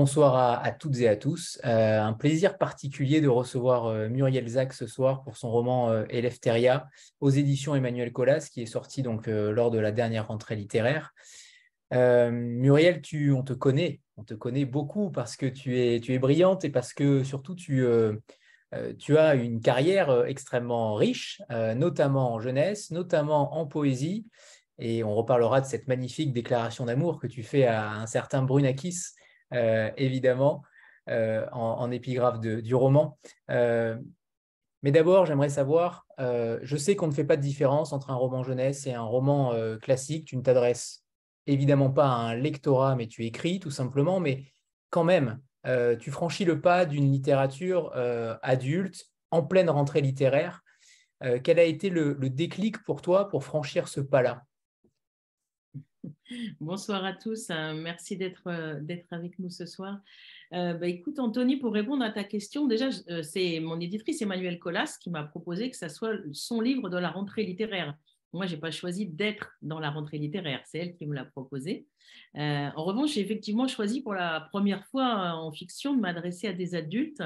Bonsoir à, toutes et à tous. Euh, un plaisir particulier de recevoir euh, Muriel Zac ce soir pour son roman euh, Eleftheria aux éditions Emmanuel Colas qui est sorti donc lors de la dernière rentrée littéraire. Muriel, on te connaît, on te connaît beaucoup parce que tu es, tu es brillante et parce que surtout tu, as une carrière extrêmement riche, notamment en jeunesse, notamment en poésie. Et on reparlera de cette magnifique déclaration d'amour que tu fais à un certain Brunakis évidemment, euh, en, épigraphe du roman. Euh, mais d'abord, j'aimerais savoir, je sais qu'on ne fait pas de différence entre un roman jeunesse et un roman classique. Tu ne t'adresses évidemment pas à un lectorat, mais tu écris tout simplement. Mais quand même, tu franchis le pas d'une littérature adulte en pleine rentrée littéraire. quel a été le, déclic pour toi pour franchir ce pas-là? Bonsoir à tous, hein. merci euh, d'être avec nous ce soir. Euh, bah, écoute, Anthony, pour répondre à ta question, déjà, euh, c'est mon éditrice Emmanuel Collas qui m'a proposé que ça soit son livre de la rentrée littéraire. Moi, je n'ai pas choisi d'être dans la rentrée littéraire, c'est elle qui me l'a proposé. en revanche, j'ai effectivement choisi pour la première fois en fiction de m'adresser à des adultes.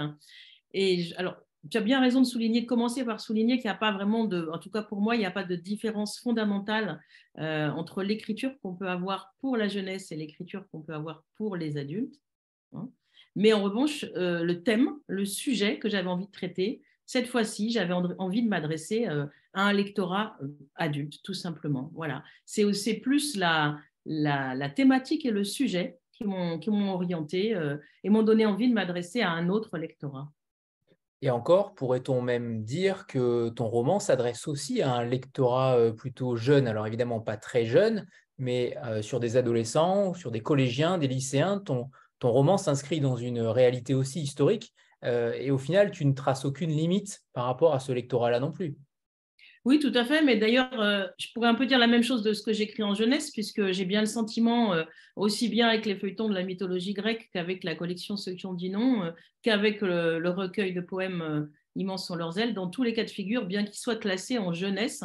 Et alors, tu as bien raison de souligner, de commencer par souligner qu'il n'y a pas vraiment de, en tout cas pour moi, il n'y a pas de différence fondamentale euh, entre l'écriture qu'on peut avoir pour la jeunesse et l'écriture qu'on peut avoir pour les adultes. Hein. Mais en revanche, euh, le thème, le sujet que j'avais envie de traiter, cette fois-ci, j'avais envie de m'adresser euh, à un lectorat adulte, tout simplement. Voilà. C'est plus la, la, la, thématique et le sujet qui m'ont orienté et m'ont donné envie de m'adresser à un autre lectorat. Et encore, pourrait-on même dire que ton roman s'adresse aussi à un lectorat euh, plutôt jeune, alors évidemment pas très jeune, mais euh, sur des adolescents, sur des collégiens, des lycéens, ton, roman s'inscrit dans une réalité aussi historique, euh, et au final, tu ne traces aucune limite par rapport à ce lectorat-là non plus. Oui, tout à fait. Mais d'ailleurs, euh, je pourrais un peu dire la même chose de ce que j'écris en jeunesse, puisque j'ai bien le sentiment, euh, aussi bien avec les feuilletons de la mythologie grecque qu'avec la collection Ceux qui ont dit non, euh, qu'avec le, recueil de poèmes immenses sur leurs ailes, dans tous les cas de figure, bien qu'ils soient classés en jeunesse,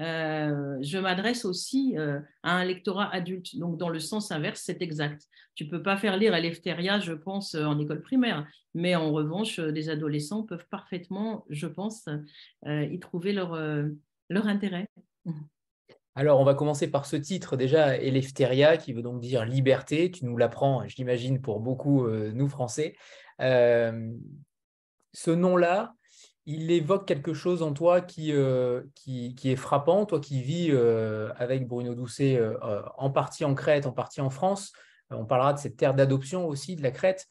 euh, je m'adresse aussi euh, à un lectorat adulte. Donc, dans le sens inverse, c'est exact. Tu ne peux pas faire lire Eleftheria, je pense, en école primaire. Mais en revanche, des adolescents peuvent parfaitement, je pense, euh, y trouver leur, leur intérêt. Alors, on va commencer par ce titre déjà, Eleftheria, qui veut donc dire liberté. Tu nous l'apprends, j'imagine, pour beaucoup, nous, Français. ce nom-là, il évoque quelque chose en toi qui, euh, est frappant, toi qui vis euh, avec Bruno Doucet euh, en partie en Crète, en partie en France. on parlera de cette terre d'adoption aussi, de la Crète.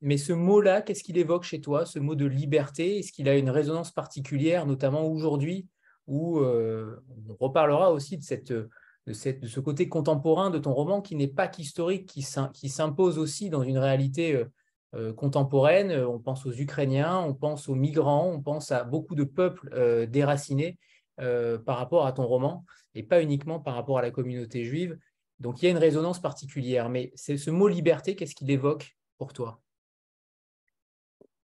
mais ce mot-là, qu'est-ce qu'il évoque chez toi, ce mot de liberté? Est-ce qu'il a une résonance particulière, notamment aujourd'hui, où on reparlera aussi de, ce côté contemporain de ton roman qui n'est pas qu'historique, qui s'impose aussi dans une réalité contemporaine. Euh, on pense aux Ukrainiens, on pense aux migrants, on pense à beaucoup de peuples euh, déracinés par rapport à ton roman et pas uniquement par rapport à la communauté juive. Donc il y a une résonance particulière. Mais c'est ce mot liberté, qu'est-ce qu'il évoque pour toi?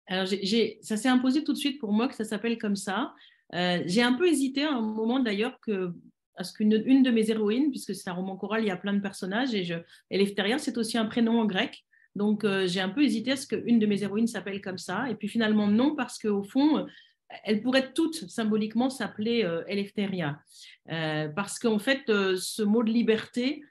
Alors, ça s'est imposé tout de suite pour moi que ça s'appelle comme ça. j'ai un peu hésité à un moment d'ailleurs que, à ce qu'une une de mes héroïnes, puisque c'est un roman choral, il y a plein de personnages, et je, Eleftheria, c'est aussi un prénom en grec. Donc, euh, j'ai un peu hésité à ce qu'une de mes héroïnes s'appelle comme ça. Et puis finalement, non, parce qu'au fond, euh, elles pourraient toutes symboliquement s'appeler euh, Eleftheria. parce qu'en fait, ce mot de liberté,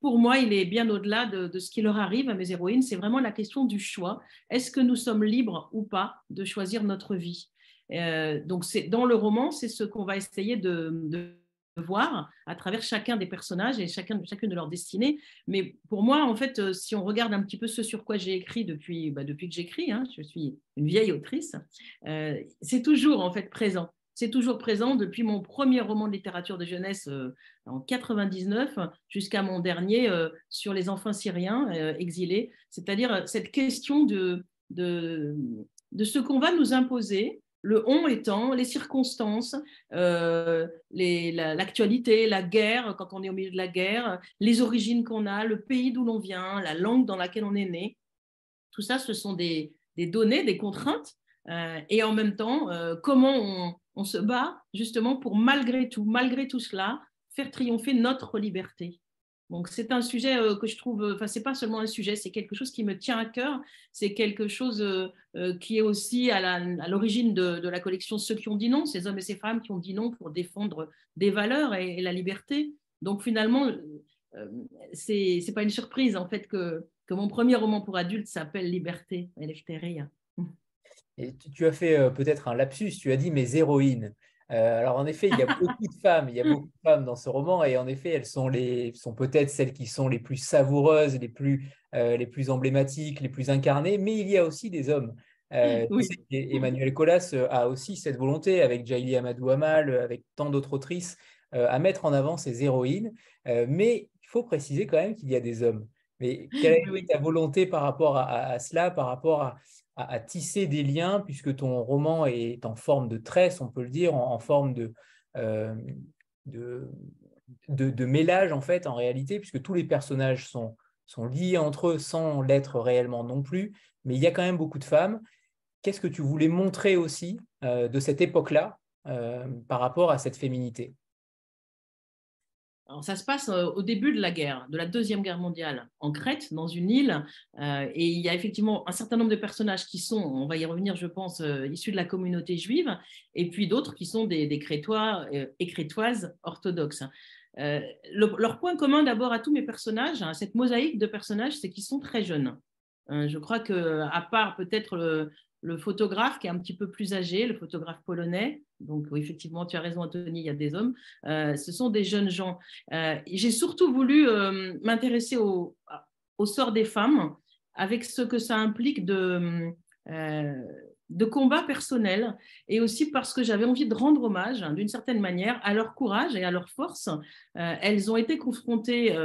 pour moi, il est bien au-delà de, ce qui leur arrive à mes héroïnes. C'est vraiment la question du choix. Est-ce que nous sommes libres ou pas de choisir notre vie? Donc, dans le roman, c'est ce qu'on va essayer de voir à travers chacun des personnages et chacun, chacune de leurs destinées. Mais pour moi, en fait, euh, si on regarde un petit peu ce sur quoi j'ai écrit depuis, bah, depuis que j'écris, hein, je suis une vieille autrice, euh, c'est toujours en fait présent. C'est toujours présent depuis mon premier roman de littérature de jeunesse euh, en 99 jusqu'à mon dernier sur les enfants syriens exilés. C'est-à-dire cette question de, de, de ce qu'on va nous imposer le on étant les circonstances, euh, l'actualité, la, guerre, quand on est au milieu de la guerre, les origines qu'on a, le pays d'où l'on vient, la langue dans laquelle on est né. Tout ça, ce sont des, données, des contraintes. Euh, et en même temps, euh, comment on, se bat justement pour, malgré tout, malgré tout cela, faire triompher notre liberté. Donc c'est un sujet euh, que je trouve, enfin c'est pas seulement un sujet, c'est quelque chose qui me tient à cœur, c'est quelque chose qui est aussi à l'origine de, la collection Ceux qui ont dit non, ces hommes et ces femmes qui ont dit non pour défendre des valeurs et, la liberté. Donc finalement, c'est n'est pas une surprise en fait que, que mon premier roman pour adultes s'appelle Liberté, Eleftheria. Et tu, as fait euh, peut-être un lapsus, tu as dit mes héroïnes. Euh, alors en effet, il y a beaucoup de femmes, il y a beaucoup de femmes dans ce roman, et en effet, elles sont, les, sont peut-être celles qui sont les plus savoureuses, les plus, euh, les plus emblématiques, les plus incarnées, mais il y a aussi des hommes. Emmanuel Colas a aussi cette volonté, avec Jaili Amadou Amal, avec tant d'autres autrices, à mettre en avant ses héroïnes, mais il faut préciser quand même qu'il y a des hommes. Mais quelle est ta volonté par rapport à cela, par rapport à, à, tisser des liens, puisque ton roman est en forme de tresse, on peut le dire, en, forme euh, de, de, de, mélange, en fait, en réalité, puisque tous les personnages sont, sont liés entre eux sans l'être réellement non plus, mais il y a quand même beaucoup de femmes. Qu'est-ce que tu voulais montrer aussi euh, de cette époque-là euh, par rapport à cette féminité? Ça se passe euh, au début de la guerre, de la Deuxième Guerre mondiale, en Crète, dans une île. Euh, et il y a effectivement un certain nombre de personnages qui sont, on va y revenir, je pense, euh, issus de la communauté juive, et puis d'autres qui sont des, Crétois et Crétoises orthodoxes. leur point commun d'abord à tous mes personnages, hein, cette mosaïque de personnages, c'est qu'ils sont très jeunes. je crois que, à part peut-être le photographe qui est un petit peu plus âgé, le photographe polonais. Donc, effectivement, tu as raison, Anthony, il y a des hommes. Euh, ce sont des jeunes gens. Euh, j'ai surtout voulu euh, m'intéresser au, sort des femmes avec ce que ça implique de, de combat personnel et aussi parce que j'avais envie de rendre hommage, hein, d'une certaine manière, à leur courage et à leur force. elles ont été confrontées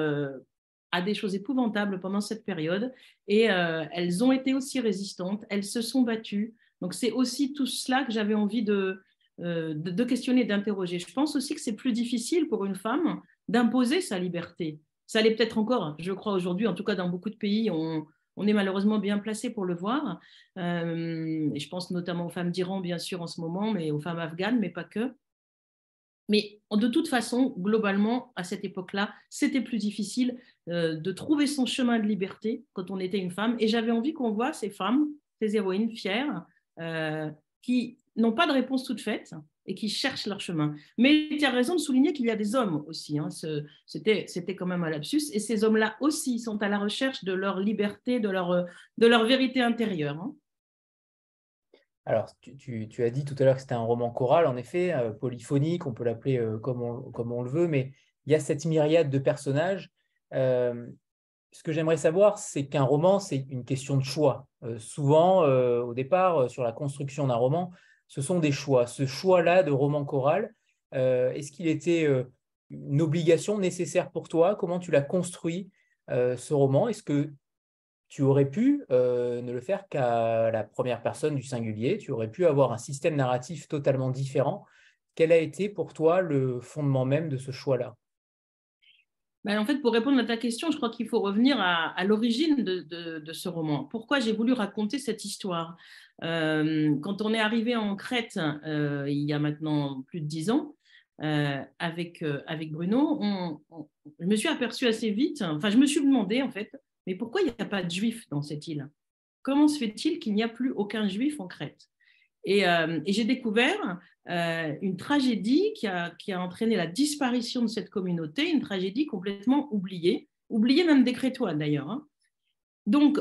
à des choses épouvantables pendant cette période et euh, elles ont été aussi résistantes, elles se sont battues. Donc c'est aussi tout cela que j'avais envie de, euh, de, questionner, d'interroger. Je pense aussi que c'est plus difficile pour une femme d'imposer sa liberté. Ça l'est peut-être encore, je crois aujourd'hui, en tout cas dans beaucoup de pays, on, on est malheureusement bien placé pour le voir. Euh, et je pense notamment aux femmes d'Iran, bien sûr, en ce moment, mais aux femmes afghanes, mais pas que. Mais de toute façon, globalement, à cette époque-là, c'était plus difficile euh, de trouver son chemin de liberté quand on était une femme. Et j'avais envie qu'on voit ces femmes, ces héroïnes fières, euh, qui n'ont pas de réponse toute faite et qui cherchent leur chemin. Mais tu as raison de souligner qu'il y a des hommes aussi. Hein. C'était, quand même un lapsus. Et ces hommes-là aussi sont à la recherche de leur liberté, de leur, de leur vérité intérieure. Hein. Alors, tu, as dit tout à l'heure que c'était un roman choral, en effet, euh, polyphonique, on peut l'appeler euh, comme, on, le veut, mais il y a cette myriade de personnages. Euh, ce que j'aimerais savoir, c'est qu'un roman, c'est une question de choix. souvent, au départ, sur la construction d'un roman, ce sont des choix. Ce choix-là de roman choral, est-ce qu'il était une obligation nécessaire pour toi? Comment tu l'as construit, ce roman? Est-ce que tu aurais pu euh, ne le faire qu'à la première personne du singulier, tu aurais pu avoir un système narratif totalement différent. Quel a été pour toi le fondement même de ce choix-là? Ben, en fait, pour répondre à ta question, je crois qu'il faut revenir à, l'origine de, ce roman. Pourquoi j'ai voulu raconter cette histoire? Euh, Quand on est arrivé en Crète, euh, il y a maintenant plus de dix ans, avec, avec Bruno, je me suis aperçue assez vite, enfin, je me suis demandé, en fait, mais pourquoi il n'y a pas de juifs dans cette île? Comment se fait-il qu'il n'y a plus aucun juif en Crète? Et, euh, j'ai découvert euh, une tragédie qui a, entraîné la disparition de cette communauté, une tragédie complètement oubliée, oubliée même des Crétois d'ailleurs. Hein. Donc,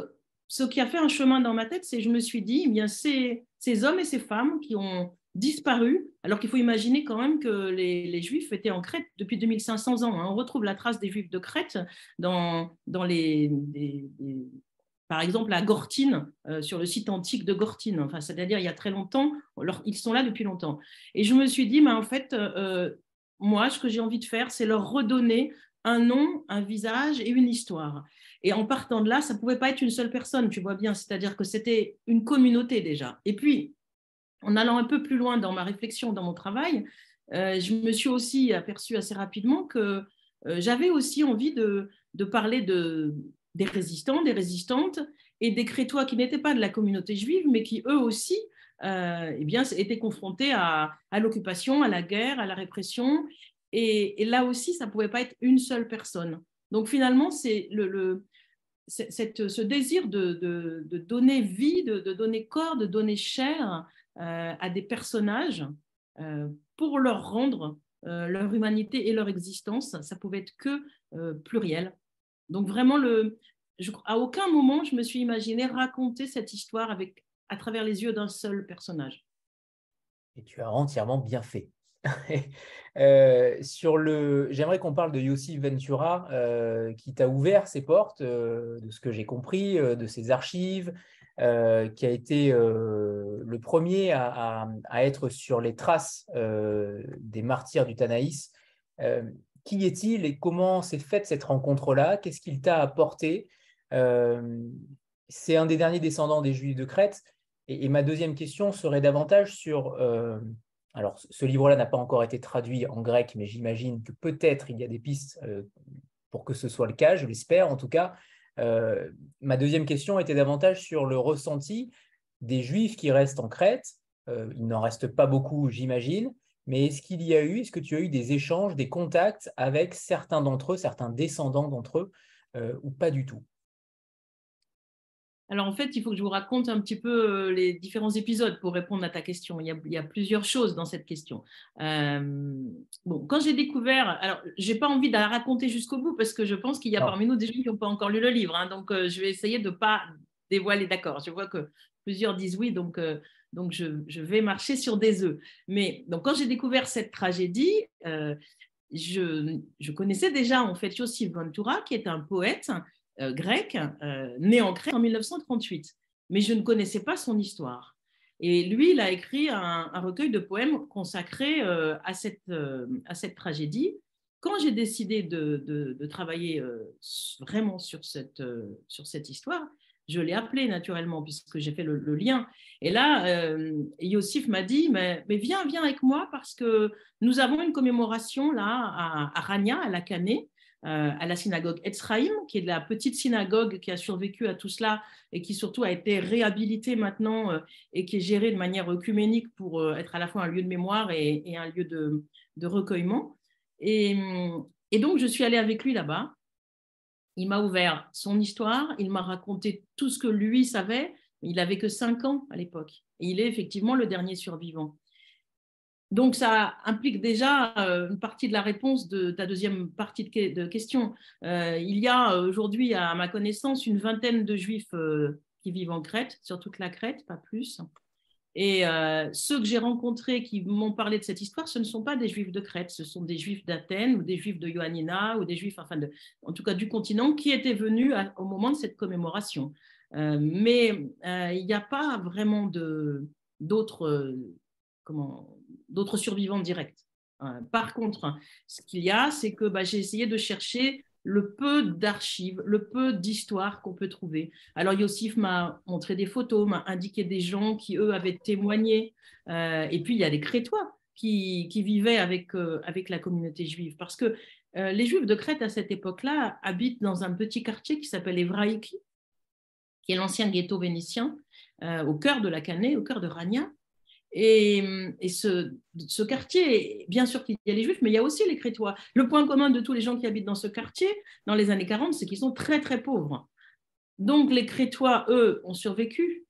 ce qui a fait un chemin dans ma tête, c'est je me suis dit, eh bien, ces, ces hommes et ces femmes qui ont disparu, alors qu'il faut imaginer quand même que les, Juifs étaient en Crète depuis 2500 ans. Hein. On retrouve la trace des Juifs de Crète dans, dans les, par exemple à Gortine, euh, sur le site antique de Gortine, enfin, c'est-à-dire il y a très longtemps, ils sont là depuis longtemps. Et je me suis dit, mais en fait, euh, moi, ce que j'ai envie de faire, c'est leur redonner un nom, un visage et une histoire. Et en partant de là, ça ne pouvait pas être une seule personne, tu vois bien, c'est-à-dire que c'était une communauté déjà. Et puis, en allant un peu plus loin dans ma réflexion, dans mon travail, euh, je me suis aussi aperçue assez rapidement que euh, j'avais aussi envie de, parler de, des résistants, des résistantes et des crétois qui n'étaient pas de la communauté juive, mais qui eux aussi euh, eh bien, étaient confrontés à, l'occupation, à la guerre, à la répression. Et, là aussi, ça ne pouvait pas être une seule personne. Donc finalement, c'est le, ce désir de, donner vie, de, donner corps, de donner chair euh, à des personnages euh, pour leur rendre leur humanité et leur existence, ça pouvait être que pluriel. Donc vraiment, le, à aucun moment je me suis imaginé raconter cette histoire avec, à travers les yeux d'un seul personnage. Et tu as entièrement bien fait. Euh, sur le, j'aimerais qu'on parle de Yossi Ventura, euh, qui t'a ouvert ses portes, euh, de ce que j'ai compris, de ses archives, qui a été le premier à, être sur les traces des martyrs du Tanaïs. Qui est-il et comment s'est faite cette rencontre-là? Qu'est-ce qu'il t'a apporté? C'est un des derniers descendants des Juifs de Crète. Et, ma deuxième question serait davantage sur alors, ce livre-là n'a pas encore été traduit en grec, mais j'imagine que peut-être il y a des pistes euh, pour que ce soit le cas, je l'espère en tout cas. Euh, ma deuxième question était davantage sur le ressenti des Juifs qui restent en Crète. Euh, il n'en reste pas beaucoup, j'imagine, mais est-ce qu'il y a eu, est-ce que tu as eu des échanges, des contacts avec certains d'entre eux, certains descendants d'entre eux, ou pas du tout? Alors en fait, il faut que je vous raconte un petit peu euh, les différents épisodes pour répondre à ta question. Il y a, plusieurs choses dans cette question. Euh, bon, quand j'ai découvert, alors j'ai pas envie de la raconter jusqu'au bout parce que je pense qu'il y a parmi nous des gens qui n'ont pas encore lu le livre. Hein. donc euh, je vais essayer de ne pas dévoiler. D'accord. Je vois que plusieurs disent oui, donc donc je, vais marcher sur des œufs. Mais donc quand j'ai découvert cette tragédie, je, je, connaissais déjà en fait Yossi Ventura, qui est un poète euh, grec, euh, né en Crète en 1938. Mais je ne connaissais pas son histoire. Et lui, il a écrit un, recueil de poèmes consacré euh, à, cette, à cette tragédie. Quand j'ai décidé de, travailler vraiment sur cette, sur cette histoire, je l'ai appelé naturellement puisque j'ai fait le, lien. Et là, Yossif m'a dit, mais, viens, viens avec moi parce que nous avons une commémoration là à, Rania, à la Canée, euh, à la synagogue Etzraïm, qui est la petite synagogue qui a survécu à tout cela et qui surtout a été réhabilitée maintenant euh, et qui est gérée de manière œcuménique pour euh, être à la fois un lieu de mémoire et, un lieu de, recueillement. Et, donc, je suis allée avec lui là-bas. Il m'a ouvert son histoire, il m'a raconté tout ce que lui savait. Il n'avait que cinq ans à l'époque. Il est effectivement le dernier survivant. Donc, ça implique déjà euh, une partie de la réponse de ta deuxième partie de, question. Euh, il y a aujourd'hui, à ma connaissance, une vingtaine de juifs euh, qui vivent en Crète, sur toute la Crète, pas plus. Et ceux que j'ai rencontrés qui m'ont parlé de cette histoire, ce ne sont pas des juifs de Crète, ce sont des juifs d'Athènes ou des juifs de Ioannina ou des juifs, enfin, en tout cas du continent, qui étaient venus au moment de cette commémoration. mais il n'y a pas vraiment d'autres survivants directs. Euh, par contre, ce qu'il y a, c'est que bah, j'ai essayé de chercher le peu d'archives, le peu d'histoires qu'on peut trouver. Alors Yossif m'a montré des photos, m'a indiqué des gens qui, eux, avaient témoigné. Euh, et puis, il y a des Crétois qui, vivaient avec, euh, avec la communauté juive. Parce que les Juifs de Crète, à cette époque-là, habitent dans un petit quartier qui s'appelle Evraïki, qui est l'ancien ghetto vénitien, au cœur de la Canée, au cœur de Rania. Et, ce, quartier, bien sûr qu'il y a les juifs, mais il y a aussi les crétois. Le point commun de tous les gens qui habitent dans ce quartier, dans les années 40, c'est qu'ils sont très, très pauvres. Donc les crétois, eux, ont survécu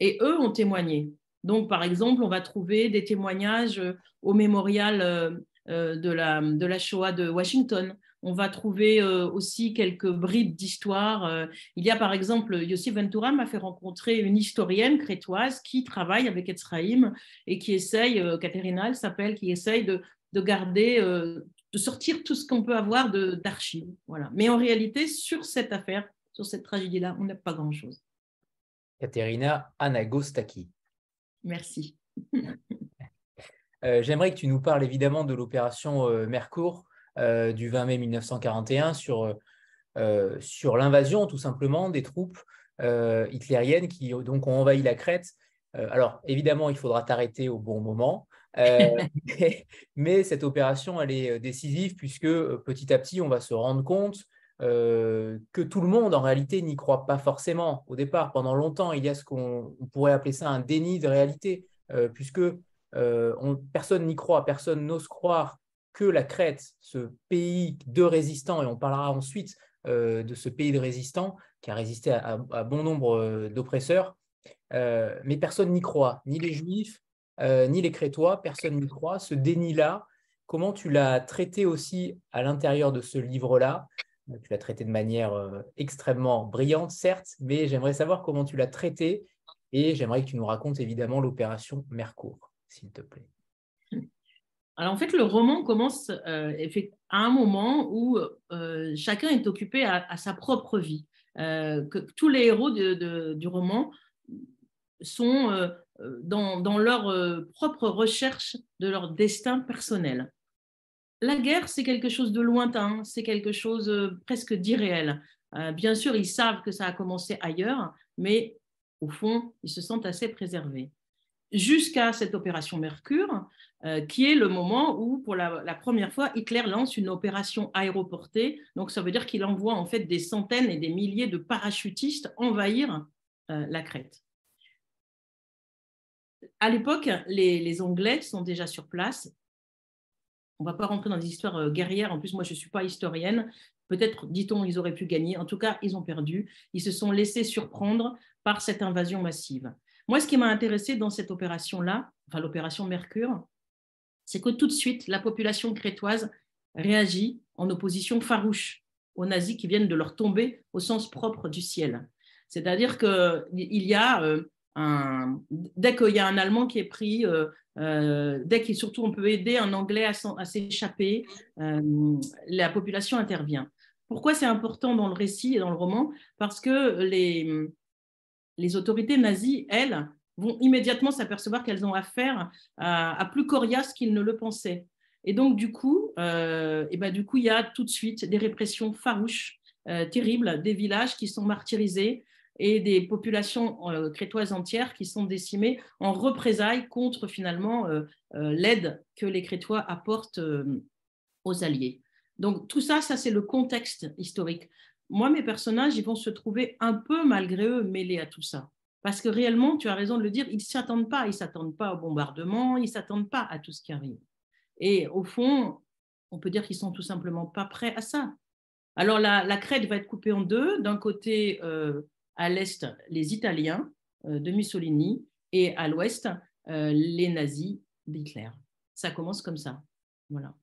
et eux ont témoigné. Donc, par exemple, on va trouver des témoignages au mémorial euh, euh, de la Shoah de Washington. On va trouver euh, aussi quelques bribes d'histoire. Euh, il y a par exemple, Yossi Ventura m'a fait rencontrer une historienne crétoise qui travaille avec Etzraïm et qui essaye, Caterina elle s'appelle, qui essaye de, garder, de sortir tout ce qu'on peut avoir d'archives. Voilà. Mais en réalité, sur cette affaire, sur cette tragédie-là, on n'a pas grand-chose. Caterina Anagostaki. Merci. Euh, j'aimerais que tu nous parles évidemment de l'opération euh, Mercourt euh, du 20 mai 1941 sur, sur l'invasion tout simplement des troupes hitlériennes qui donc ont envahi la Crète. alors évidemment, il faudra t'arrêter au bon moment. mais, cette opération, elle est décisive puisque petit à petit, on va se rendre compte que tout le monde, en réalité, n'y croit pas forcément. Au départ, pendant longtemps, il y a ce qu'on pourrait appeler ça un déni de réalité, puisque euh, personne n'y croit, personne n'ose croire que la Crète, ce pays de résistants, et on parlera ensuite de ce pays de résistants qui a résisté à, bon nombre d'oppresseurs, mais personne n'y croit, ni les Juifs, ni les Crétois, personne n'y croit. Ce déni-là, comment tu l'as traité aussi à l'intérieur de ce livre-là? Tu l'as traité de manière extrêmement brillante, certes, mais j'aimerais savoir comment tu l'as traité et j'aimerais que tu nous racontes évidemment l'opération Mercourt, s'il te plaît. Alors en fait, le roman commence euh, à un moment où euh, chacun est occupé à, sa propre vie. Euh, que tous les héros du roman sont dans, leur propre recherche de leur destin personnel. La guerre, c'est quelque chose de lointain, c'est quelque chose presque d'irréel. bien sûr, ils savent que ça a commencé ailleurs, mais au fond, ils se sentent assez préservés. Jusqu'à cette opération Mercure, euh, qui est le moment où, pour la, première fois, Hitler lance une opération aéroportée. Donc, ça veut dire qu'il envoie en fait des centaines et des milliers de parachutistes envahir euh, la Crète. À l'époque, les, Anglais sont déjà sur place. On ne va pas rentrer dans des histoires euh, guerrières. En plus, moi, je ne suis pas historienne. Peut-être, dit-on, ils auraient pu gagner. En tout cas, ils ont perdu. Ils se sont laissés surprendre par cette invasion massive. Moi, ce qui m'a intéressé dans cette opération-là, enfin l'opération Mercure, c'est que tout de suite, la population crétoise réagit en opposition farouche aux nazis qui viennent de leur tomber au sens propre du ciel. C'est-à-dire qu'il y a euh, un, dès qu'il y a un Allemand qui est pris, euh, euh, dès qu'il surtout on peut aider un Anglais à, s'échapper, la population intervient. Pourquoi c'est important dans le récit et dans le roman? Parce que les, les autorités nazies, elles, vont immédiatement s'apercevoir qu'elles ont affaire à, plus coriace qu'ils ne le pensaient. Et donc, du coup, euh, et ben, du coup, il y a tout de suite des répressions farouches, euh, terribles, des villages qui sont martyrisés et des populations euh, crétoises entières qui sont décimées en représailles contre finalement l'aide que les Crétois apportent aux Alliés. Donc, tout ça, ça c'est le contexte historique moi, mes personnages, ils vont se trouver un peu, malgré eux, mêlés à tout ça. Parce que réellement, tu as raison de le dire, ils ne s'attendent pas. Ils ne s'attendent pas au bombardement, ils ne s'attendent pas à tout ce qui arrive. Et au fond, on peut dire qu'ils sont tout simplement pas prêts à ça. Alors, la, Crète va être coupée en deux. D'un côté, euh, à l'est, les Italiens euh, de Mussolini, et à l'ouest, euh, les nazis d'Hitler. Ça commence comme ça. Voilà.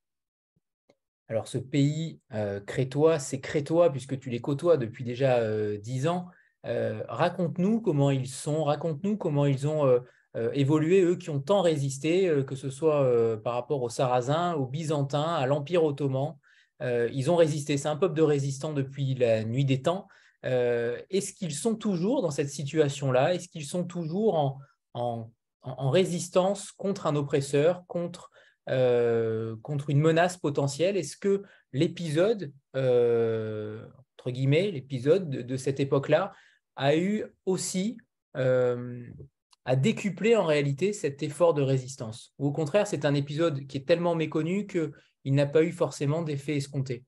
Alors, ce pays euh, crétois, c'est crétois puisque tu les côtoies depuis déjà euh, dix ans. Euh, raconte-nous comment ils sont, raconte-nous comment ils ont évolué, eux qui ont tant résisté, que ce soit par rapport aux Sarrasins, aux Byzantins, à l'Empire ottoman. ils ont résisté. C'est un peuple de résistants depuis la nuit des temps. Est-ce qu'ils sont toujours dans cette situation-là? Est-ce qu'ils sont toujours en, résistance contre un oppresseur, contre euh, contre une menace potentielle. Est-ce que l'épisode, euh, entre guillemets, l'épisode de, cette époque-là, a eu aussi euh, à décupler en réalité cet effort de résistance? Ou au contraire, c'est un épisode qui est tellement méconnu qu'il n'a pas eu forcément d'effet escompté?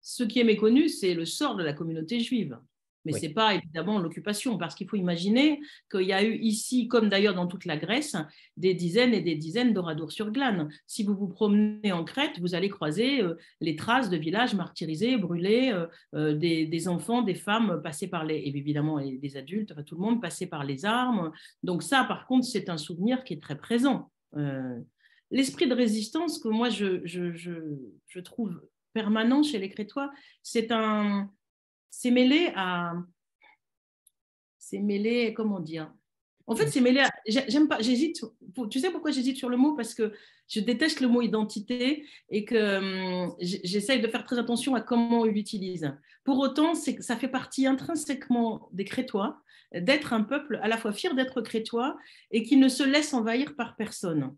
Ce qui est méconnu, c'est le sort de la communauté juive. Mais ce n'est pas évidemment l'occupation, parce qu'il faut imaginer qu'il y a eu ici, comme d'ailleurs dans toute la Grèce, des dizaines et des dizaines d'oradours-sur-Glane. Si vous vous promenez en Crète, vous allez croiser euh, les traces de villages martyrisés, brûlés, euh, euh, des, enfants, des femmes passés par les, et évidemment et des adultes, tout le monde passé par les armes. Donc ça, par contre, c'est un souvenir qui est très présent. L'esprit de résistance que moi, je, je, je trouve permanent chez les Crétois, c'est un c'est mêlé à. C'est mêlé, comment dire? En fait, c'est mêlé à. J'aime pas, j'hésite. Tu sais pourquoi j'hésite sur le mot? Parce que je déteste le mot identité et que hum, j'essaye de faire très attention à comment on l'utilise. Pour autant, ça fait partie intrinsèquement des Crétois d'être un peuple à la fois fier d'être crétois et qui ne se laisse envahir par personne.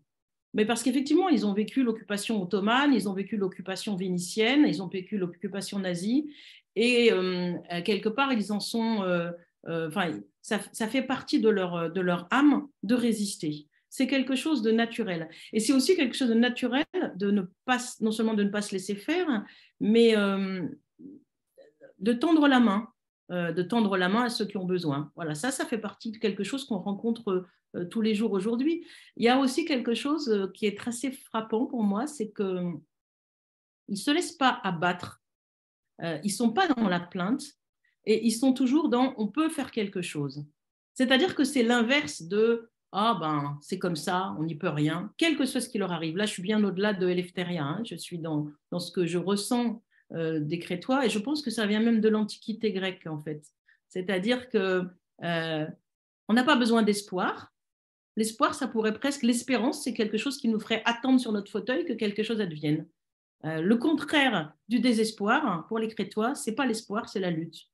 Mais parce qu'effectivement, ils ont vécu l'occupation ottomane, ils ont vécu l'occupation vénitienne, ils ont vécu l'occupation nazie, et euh, quelque part, ils en sont, euh, euh, enfin, ça, fait partie de leur, de leur âme de résister. C'est quelque chose de naturel. Et c'est aussi quelque chose de naturel de ne pas, non seulement de ne pas se laisser faire, mais de tendre la main de tendre la main à ceux qui ont besoin. Voilà, ça, ça fait partie de quelque chose qu'on rencontre tous les jours aujourd'hui. Il y a aussi quelque chose qui est assez frappant pour moi, c'est qu'ils ne se laissent pas abattre. Ils ne sont pas dans la plainte et ils sont toujours dans on peut faire quelque chose. C'est-à-dire que c'est l'inverse de ah ben c'est comme ça, on n'y peut rien, quel que soit ce qui leur arrive. Là, je suis bien au-delà de Eleftheria, hein. je suis dans, dans, ce que je ressens euh, des Crétois et je pense que ça vient même de l'Antiquité grecque en fait. C'est-à-dire que euh, on n'a pas besoin d'espoir. L'espoir, ça pourrait presque, l'espérance, c'est quelque chose qui nous ferait attendre sur notre fauteuil que quelque chose advienne. Euh, le contraire du désespoir, pour les Crétois, c'est pas l'espoir, c'est la lutte.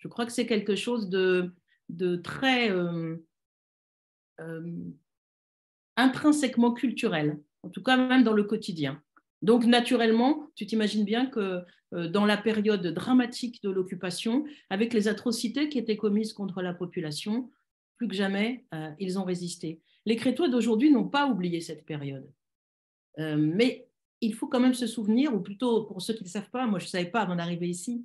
Je crois que c'est quelque chose de, très euh, intrinsèquement culturel, en tout cas même dans le quotidien. Donc naturellement, tu t'imagines bien que euh, dans la période dramatique de l'occupation, avec les atrocités qui étaient commises contre la population, plus que jamais, euh, ils ont résisté. Les Crétois d'aujourd'hui n'ont pas oublié cette période. mais il faut quand même se souvenir, ou plutôt pour ceux qui ne savent pas, moi je ne savais pas avant d'arriver ici,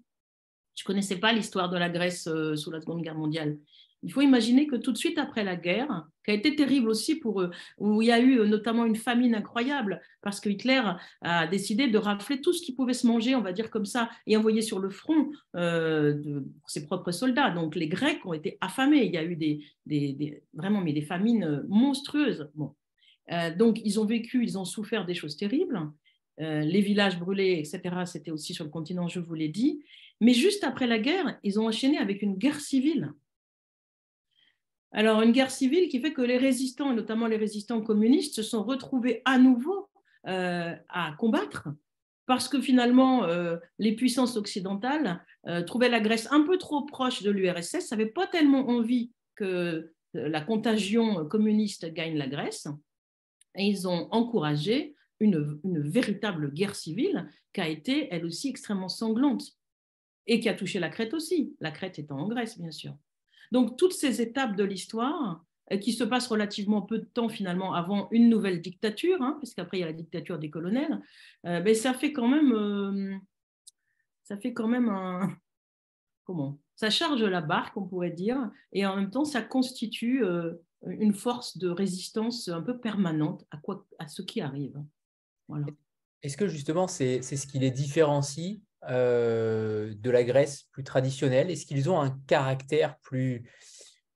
je ne connaissais pas l'histoire de la Grèce sous la Seconde Guerre mondiale. Il faut imaginer que tout de suite après la guerre, qui a été terrible aussi pour eux, où il y a eu euh, notamment une famine incroyable, parce que Hitler a décidé de rafler tout ce qui pouvait se manger, on va dire comme ça, et envoyer sur le front euh, ses propres soldats. Donc les Grecs ont été affamés. Il y a eu des, vraiment mais des famines euh, monstrueuses. Donc ils ont vécu, ils ont souffert des choses terribles. Les villages brûlés, etc., c'était aussi sur le continent, je vous l'ai dit. Mais juste après la guerre, ils ont enchaîné avec une guerre civile. Alors, une guerre civile qui fait que les résistants, et notamment les résistants communistes, se sont retrouvés à nouveau euh, à combattre parce que finalement, euh, les puissances occidentales euh, trouvaient la Grèce un peu trop proche de l'URSS, n'avaient pas tellement envie que la contagion communiste gagne la Grèce, et ils ont encouragé une, véritable guerre civile qui a été, elle aussi, extrêmement sanglante, et qui a touché la Crète aussi, la Crète étant en Grèce, bien sûr. Donc, toutes ces étapes de l'histoire, euh, qui se passent relativement peu de temps finalement avant une nouvelle dictature, hein, parce qu'après il y a la dictature des colonels, euh, ben, ça fait quand même, euh, ça fait quand même un, comment Ça charge la barque, on pourrait dire, et en même temps ça constitue une force de résistance un peu permanente à quoi, à ce qui arrive. Voilà. Est-ce que justement c'est ce qui les différencie euh, de la Grèce plus traditionnelle? Est-ce qu'ils ont un caractère plus,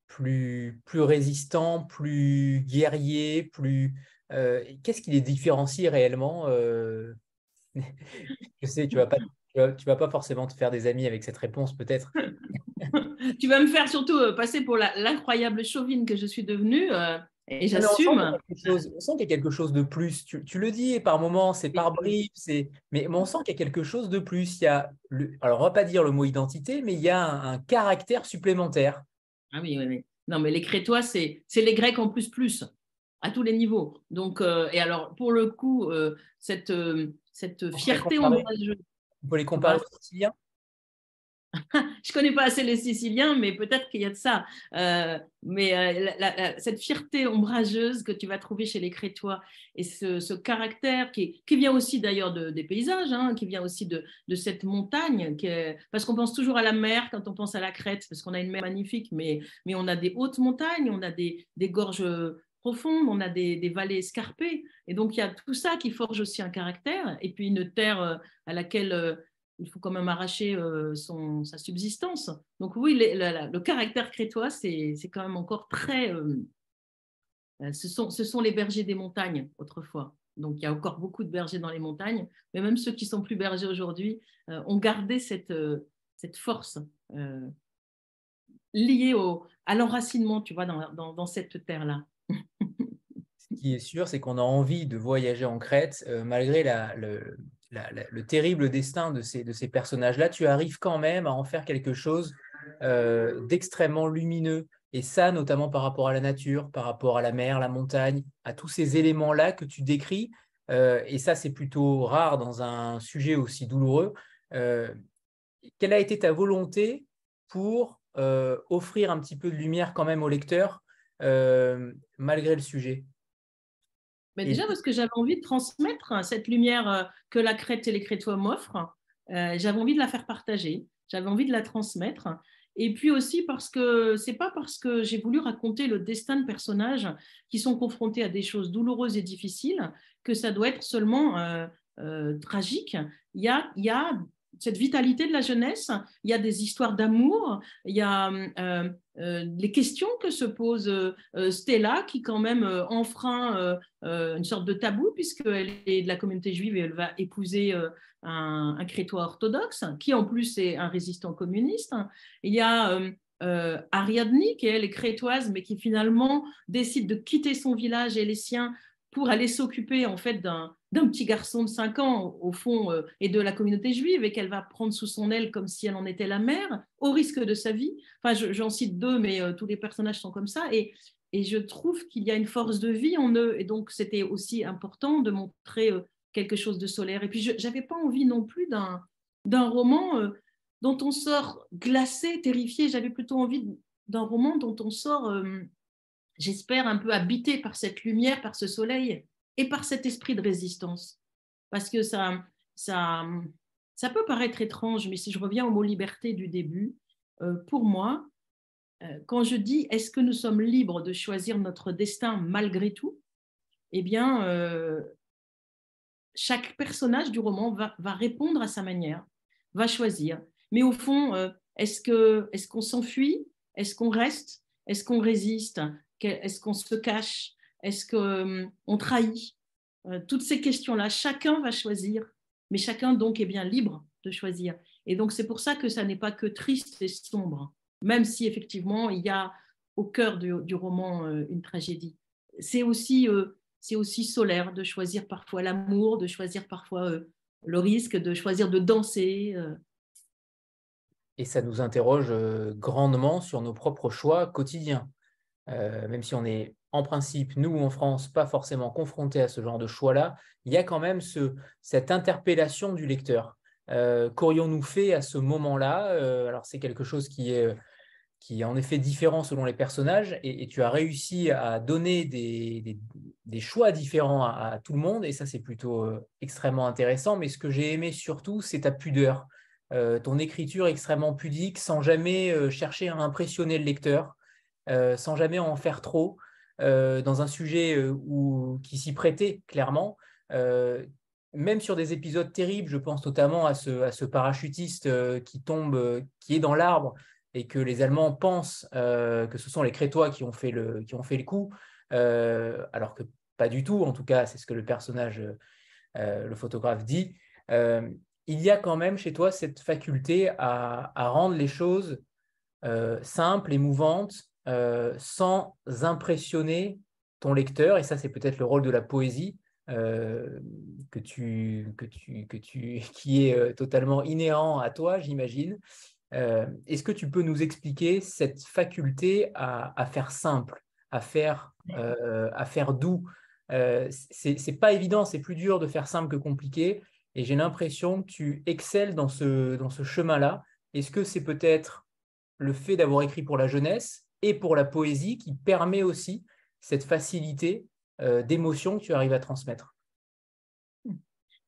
plus, plus résistant, plus guerrier, plus euh, Qu'est-ce qui les différencie réellement euh? Je sais, tu vas pas, tu vas, pas forcément te faire des amis avec cette réponse, peut-être. tu vas me faire surtout passer pour l'incroyable chauvine que je suis devenue. Et j'assume. On sent qu'il y a quelque chose de plus. Tu, le dis, par moments, c'est par bribes, mais, on sent qu'il y a quelque chose de plus. Il y a alors, on va pas dire le mot identité, mais il y a un, caractère supplémentaire. Ah oui, oui, oui. Non, mais les Crétois, c'est les Grecs en plus plus, à tous les niveaux. Donc, euh, et alors, pour le coup, euh, cette, euh, cette fierté on peut les comparer aux Siciliens? je connais pas assez les Siciliens, mais peut-être qu'il y a de ça. Euh, mais euh, cette fierté ombrageuse que tu vas trouver chez les Crétois et ce, caractère qui, qui, vient aussi d'ailleurs de, des paysages, hein, qui vient aussi de, cette montagne, parce qu'on pense toujours à la mer quand on pense à la Crète, parce qu'on a une mer magnifique, mais, mais on a des hautes montagnes, on a des, des gorges profondes, on a des, des, vallées escarpées. Et donc, il y a tout ça qui forge aussi un caractère, et puis une terre euh, à laquelle il faut quand même arracher euh, son, sa subsistance. Donc oui, le caractère crétois, c'est quand même encore très... Euh, euh, ce, sont, ce sont les bergers des montagnes autrefois. Donc il y a encore beaucoup de bergers dans les montagnes, mais même ceux qui sont plus bergers aujourd'hui ont gardé cette, cette force liée au, à l'enracinement, tu vois, dans, dans, dans cette terre-là. Ce qui est sûr, c'est qu'on a envie de voyager en Crète, malgré la, le, le terrible destin de ces, personnages-là, tu arrives quand même à en faire quelque chose euh, d'extrêmement lumineux. Et ça, notamment par rapport à la nature, par rapport à la mer, la montagne, à tous ces éléments-là que tu décris. Euh, et ça, c'est plutôt rare dans un sujet aussi douloureux. Euh, quelle a été ta volonté pour offrir un petit peu de lumière quand même au lecteur, malgré le sujet? Mais déjà, parce que j'avais envie de transmettre cette lumière euh, que la Crète et les Crétois m'offrent, euh, j'avais envie de la faire partager. j'avais envie de la transmettre. Et puis aussi parce que c'est pas parce que j'ai voulu raconter le destin de personnages qui sont confrontés à des choses douloureuses et difficiles que ça doit être seulement euh, euh, tragique. Il y a, il y a cette vitalité de la jeunesse, il y a des histoires d'amour, il y a euh, euh, les questions que se pose euh, Stella, qui quand même enfreint une sorte de tabou, puisqu'elle est de la communauté juive et elle va épouser un, un, crétois orthodoxe, qui en plus est un résistant communiste. Il y a Ariadne, qui elle est crétoise, mais qui finalement décide de quitter son village et les siens pour aller s'occuper en fait d'un petit garçon de 5 ans, au fond, euh, et de la communauté juive, et qu'elle va prendre sous son aile comme si elle en était la mère, au risque de sa vie. Enfin, j'en cite deux, mais euh, tous les personnages sont comme ça. Et, et je trouve qu'il y a une force de vie en eux. Et donc, c'était aussi important de montrer euh, quelque chose de solaire. Et puis, je n'avais pas envie non plus d'un roman dont on sort glacé, terrifié. J'avais plutôt envie d'un roman dont on sort, j'espère, un peu habité par cette lumière, par ce soleil et par cet esprit de résistance. Parce que ça, ça, ça peut paraître étrange, mais si je reviens au mot liberté du début, euh, pour moi, euh, quand je dis est-ce que nous sommes libres de choisir notre destin malgré tout, eh bien, euh, chaque personnage du roman va, répondre à sa manière, va choisir. Mais au fond, est-ce qu'on est qu'on s'enfuit? Est-ce qu'on reste? Est-ce qu'on résiste? Est-ce qu'on se cache? Est-ce qu'on hum, trahit? Euh, Toutes ces questions-là, chacun va choisir, mais chacun donc est bien libre de choisir. Et donc c'est pour ça que ça n'est pas que triste et sombre, même si effectivement il y a au cœur du, roman euh, une tragédie. C'est aussi, euh, c'est aussi solaire de choisir parfois l'amour, de choisir parfois le risque, de choisir de danser. Et ça nous interroge grandement sur nos propres choix quotidiens. Même si on est en principe, nous en France, pas forcément confrontés à ce genre de choix-là, il y a quand même ce, cette interpellation du lecteur. Euh, qu'aurions-nous fait à ce moment-là? Euh, Alors c'est quelque chose qui est, qui en effet différent selon les personnages, et, tu as réussi à donner des, choix différents à, tout le monde, et ça c'est plutôt euh, extrêmement intéressant. Mais ce que j'ai aimé surtout, c'est ta pudeur, ton écriture extrêmement pudique, sans jamais chercher à impressionner le lecteur, sans jamais en faire trop. Euh, dans un sujet euh, où, qui s'y prêtait clairement. Euh, même sur des épisodes terribles, je pense notamment à ce, à ce parachutiste qui tombe, qui est dans l'arbre et que les Allemands pensent que ce sont les Crétois qui ont fait le, qui ont fait le coup, alors que pas du tout, en tout cas, c'est ce que le personnage, le photographe dit. il y a quand même chez toi cette faculté à, à rendre les choses simples, émouvantes, euh, sans impressionner ton lecteur, et ça c'est peut-être le rôle de la poésie, euh, que tu, que tu, que tu, qui est euh, totalement inhérent à toi, j'imagine. Est-ce que tu peux nous expliquer cette faculté à, faire simple, à faire, à faire doux? C'est pas évident, c'est plus dur de faire simple que compliqué, et j'ai l'impression que tu excelles dans ce, dans ce chemin-là. Est-ce que c'est peut-être le fait d'avoir écrit pour la jeunesse et pour la poésie qui permet aussi cette facilité euh, d'émotion que tu arrives à transmettre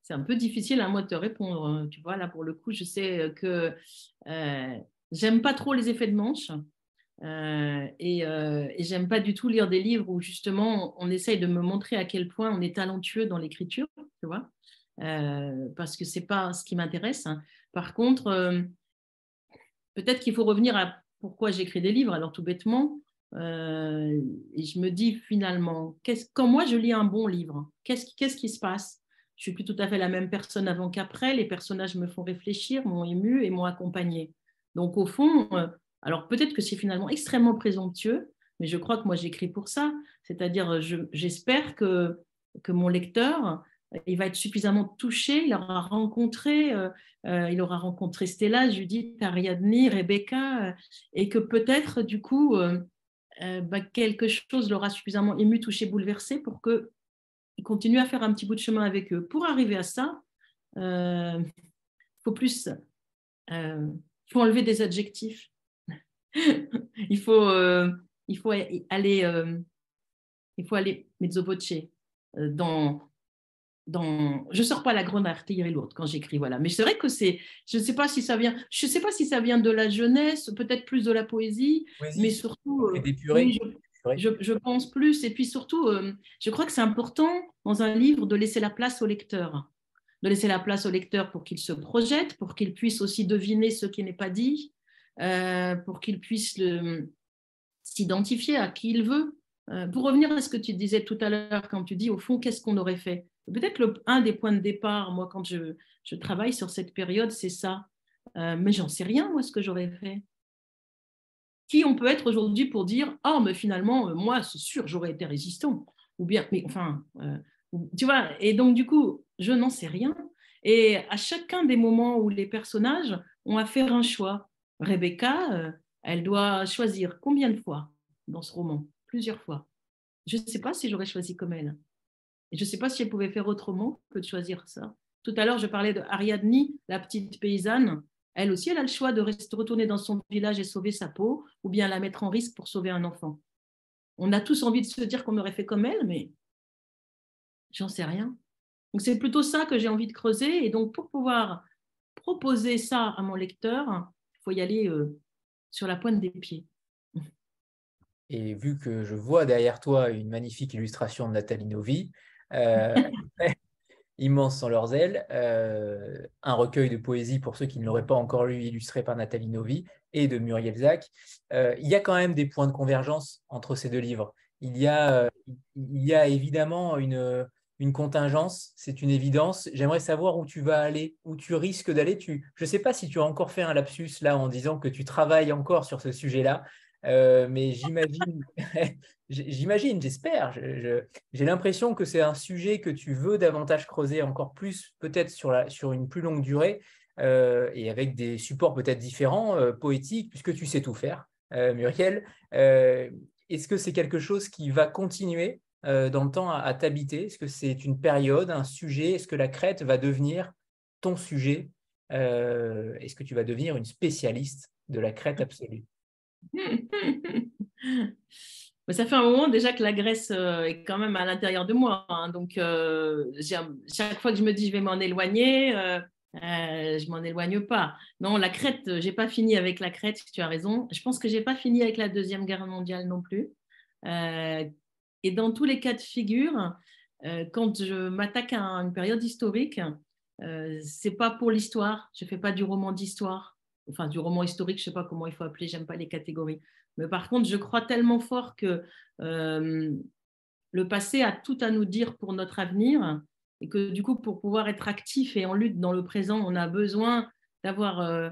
C'est un peu difficile à moi de te répondre. Hein. Tu vois, là, pour le coup, je sais que euh, j'aime pas trop les effets de manche. Euh, et, euh, et j'aime pas du tout lire des livres où justement on essaye de me montrer à quel point on est talentueux dans l'écriture, tu vois, parce que c'est pas ce qui m'intéresse. Hein. Par contre, peut-être qu'il faut revenir à pourquoi j'écris des livres Alors tout bêtement, euh, et je me dis finalement, quand moi je lis un bon livre, qu'est-ce, qui se passe? Je suis plus tout à fait la même personne avant qu'après. Les personnages me font réfléchir, m'ont ému et m'ont accompagné. Donc au fond, euh, alors peut-être que c'est finalement extrêmement présomptueux, mais je crois que moi j'écris pour ça. C'est-à-dire, j'espère que, que mon lecteur il va être suffisamment touché, il aura rencontré, euh, euh, il aura rencontré Stella, Judith, Ariadne, Rebecca, euh, et que peut-être du coup bah, quelque chose l'aura suffisamment ému, touché, bouleversé pour qu'il continue à faire un petit bout de chemin avec eux. Pour arriver à ça, il faut plus, faut enlever des adjectifs. il faut, il faut aller, il faut aller mezzo voce dans dans... Je sors pas la grande artillerie lourde quand j'écris, voilà. Mais c'est vrai que c'est... Je ne sais pas si ça vient... Je sais pas si ça vient de la jeunesse, peut-être plus de la poésie, mais surtout... Euh, oui, je, je, pense plus. Et puis surtout, euh, je crois que c'est important dans un livre de laisser la place au lecteur. De laisser la place au lecteur pour qu'il se projette, pour qu'il puisse aussi deviner ce qui n'est pas dit, euh, pour qu'il puisse s'identifier à qui il veut. pour revenir à ce que tu disais tout à l'heure, quand tu dis, au fond, qu'est-ce qu'on aurait fait? Peut-être un des points de départ, moi, quand je, travaille sur cette période, c'est ça. Euh, mais j'en sais rien, moi, ce que j'aurais fait. Qui on peut être aujourd'hui pour dire Ah, oh, mais finalement, euh, moi, c'est sûr, j'aurais été résistant. Ou bien, mais enfin, euh, tu vois, et donc, du coup, je n'en sais rien. Et à chacun des moments où les personnages ont à faire un choix, Rebecca, elle doit choisir combien de fois dans ce roman? Plusieurs fois. Je ne sais pas si j'aurais choisi comme elle. Et je ne sais pas si elle pouvait faire autrement que de choisir ça. Tout à l'heure, je parlais de Ariadne, la petite paysanne. Elle aussi, elle a le choix de retourner dans son village et sauver sa peau, ou bien la mettre en risque pour sauver un enfant. On a tous envie de se dire qu'on aurait fait comme elle, mais j'en sais rien. Donc c'est plutôt ça que j'ai envie de creuser. Et donc pour pouvoir proposer ça à mon lecteur, il faut y aller euh, sur la pointe des pieds. Et vu que je vois derrière toi une magnifique illustration de Nathalie Novi, euh, immense sans leurs ailes, euh, un recueil de poésie pour ceux qui ne l'auraient pas encore lu, illustré par Nathalie Novi et de Muriel Zac. Euh, il y a quand même des points de convergence entre ces deux livres. Il y a, il y a évidemment une, une contingence, c'est une évidence. J'aimerais savoir où tu vas aller, où tu risques d'aller. Tu, je ne sais pas si tu as encore fait un lapsus là en disant que tu travailles encore sur ce sujet-là. Euh, mais j'imagine, j'imagine, j'espère, j'ai l'impression que c'est un sujet que tu veux davantage creuser encore plus, peut-être sur, une plus longue durée, euh, et avec des supports peut-être différents, euh, poétiques, puisque tu sais tout faire, Muriel. Est-ce que c'est quelque chose qui va continuer dans le temps à, à t'habiter? Est-ce que c'est une période, un sujet? Est-ce que la crête va devenir ton sujet Est-ce que tu vas devenir une spécialiste de la crête absolue? ça fait un moment déjà que la Grèce euh, est quand même à l'intérieur de moi. Hein. donc, euh, chaque fois que je me dis je vais m'en éloigner, euh, je m'en éloigne pas. Non, la Crète, j'ai pas fini avec la Crète, tu as raison. Je pense que j'ai pas fini avec la Deuxième Guerre mondiale non plus. et dans tous les cas de figure, quand je m'attaque à une période historique, c'est pas pour l'histoire. Je fais pas du roman d'histoire enfin du roman historique, je ne sais pas comment il faut appeler, j'aime pas les catégories. Mais par contre, je crois tellement fort que euh, le passé a tout à nous dire pour notre avenir et que du coup, pour pouvoir être actif et en lutte dans le présent, on a besoin d'avoir euh,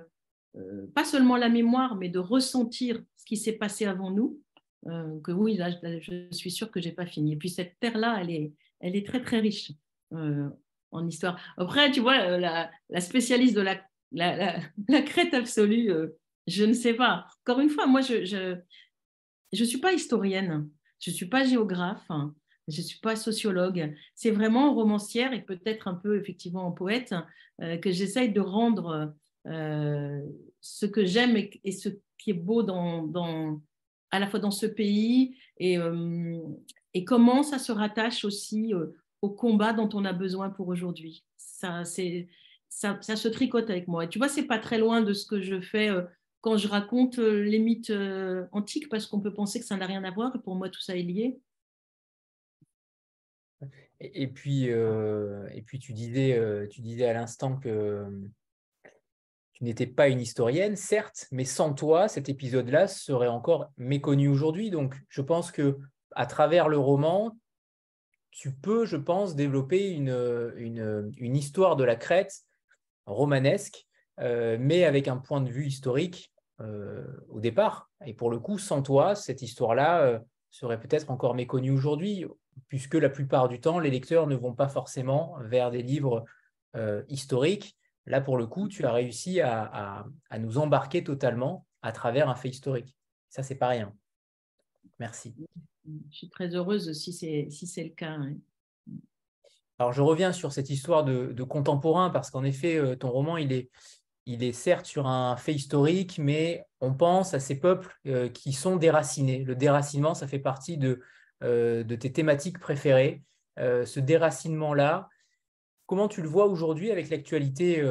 euh, pas seulement la mémoire, mais de ressentir ce qui s'est passé avant nous. que oui, là, je suis sûre que j'ai pas fini. Et puis cette terre-là, elle est, elle est très très riche en histoire. Après, tu vois, la, la spécialiste de la la, crête absolue, euh, je ne sais pas. Encore une fois, moi, je ne je, suis pas historienne, je ne suis pas géographe, je ne suis pas sociologue. C'est vraiment romancière et peut-être un peu effectivement en poète euh, que j'essaye de rendre euh, ce que j'aime et, ce qui est beau dans, dans, à la fois dans ce pays et, et comment ça se rattache aussi au combat dont on a besoin pour aujourd'hui. Ça, c'est ça, se tricote avec moi. Et tu vois, c'est pas très loin de ce que je fais euh, quand je raconte euh, les mythes euh, antiques, parce qu'on peut penser que ça n'a rien à voir, et pour moi, tout ça est lié. Et, puis, et puis tu, disais, tu disais à l'instant que tu n'étais pas une historienne, certes, mais sans toi, cet épisode-là serait encore méconnu aujourd'hui. Donc, je pense que à travers le roman, tu peux, je pense, développer une, une, une histoire de la Crète romanesque, euh, mais avec un point de vue historique euh, au départ. Et pour le coup, sans toi, cette histoire-là euh, serait peut-être encore méconnue aujourd'hui, puisque la plupart du temps, les lecteurs ne vont pas forcément vers des livres historiques. Là, pour le coup, tu as réussi à, nous embarquer totalement à travers un fait historique. Ça, c'est pas rien. Merci. Je suis très heureuse si c'est si le cas. Alors, je reviens sur cette histoire de, contemporain parce qu'en effet, euh, ton roman, il est, il est certes sur un fait historique, mais on pense à ces peuples euh, qui sont déracinés. Le déracinement, ça fait partie de, euh, de tes thématiques préférées. ce déracinement-là, comment tu le vois aujourd'hui avec l'actualité,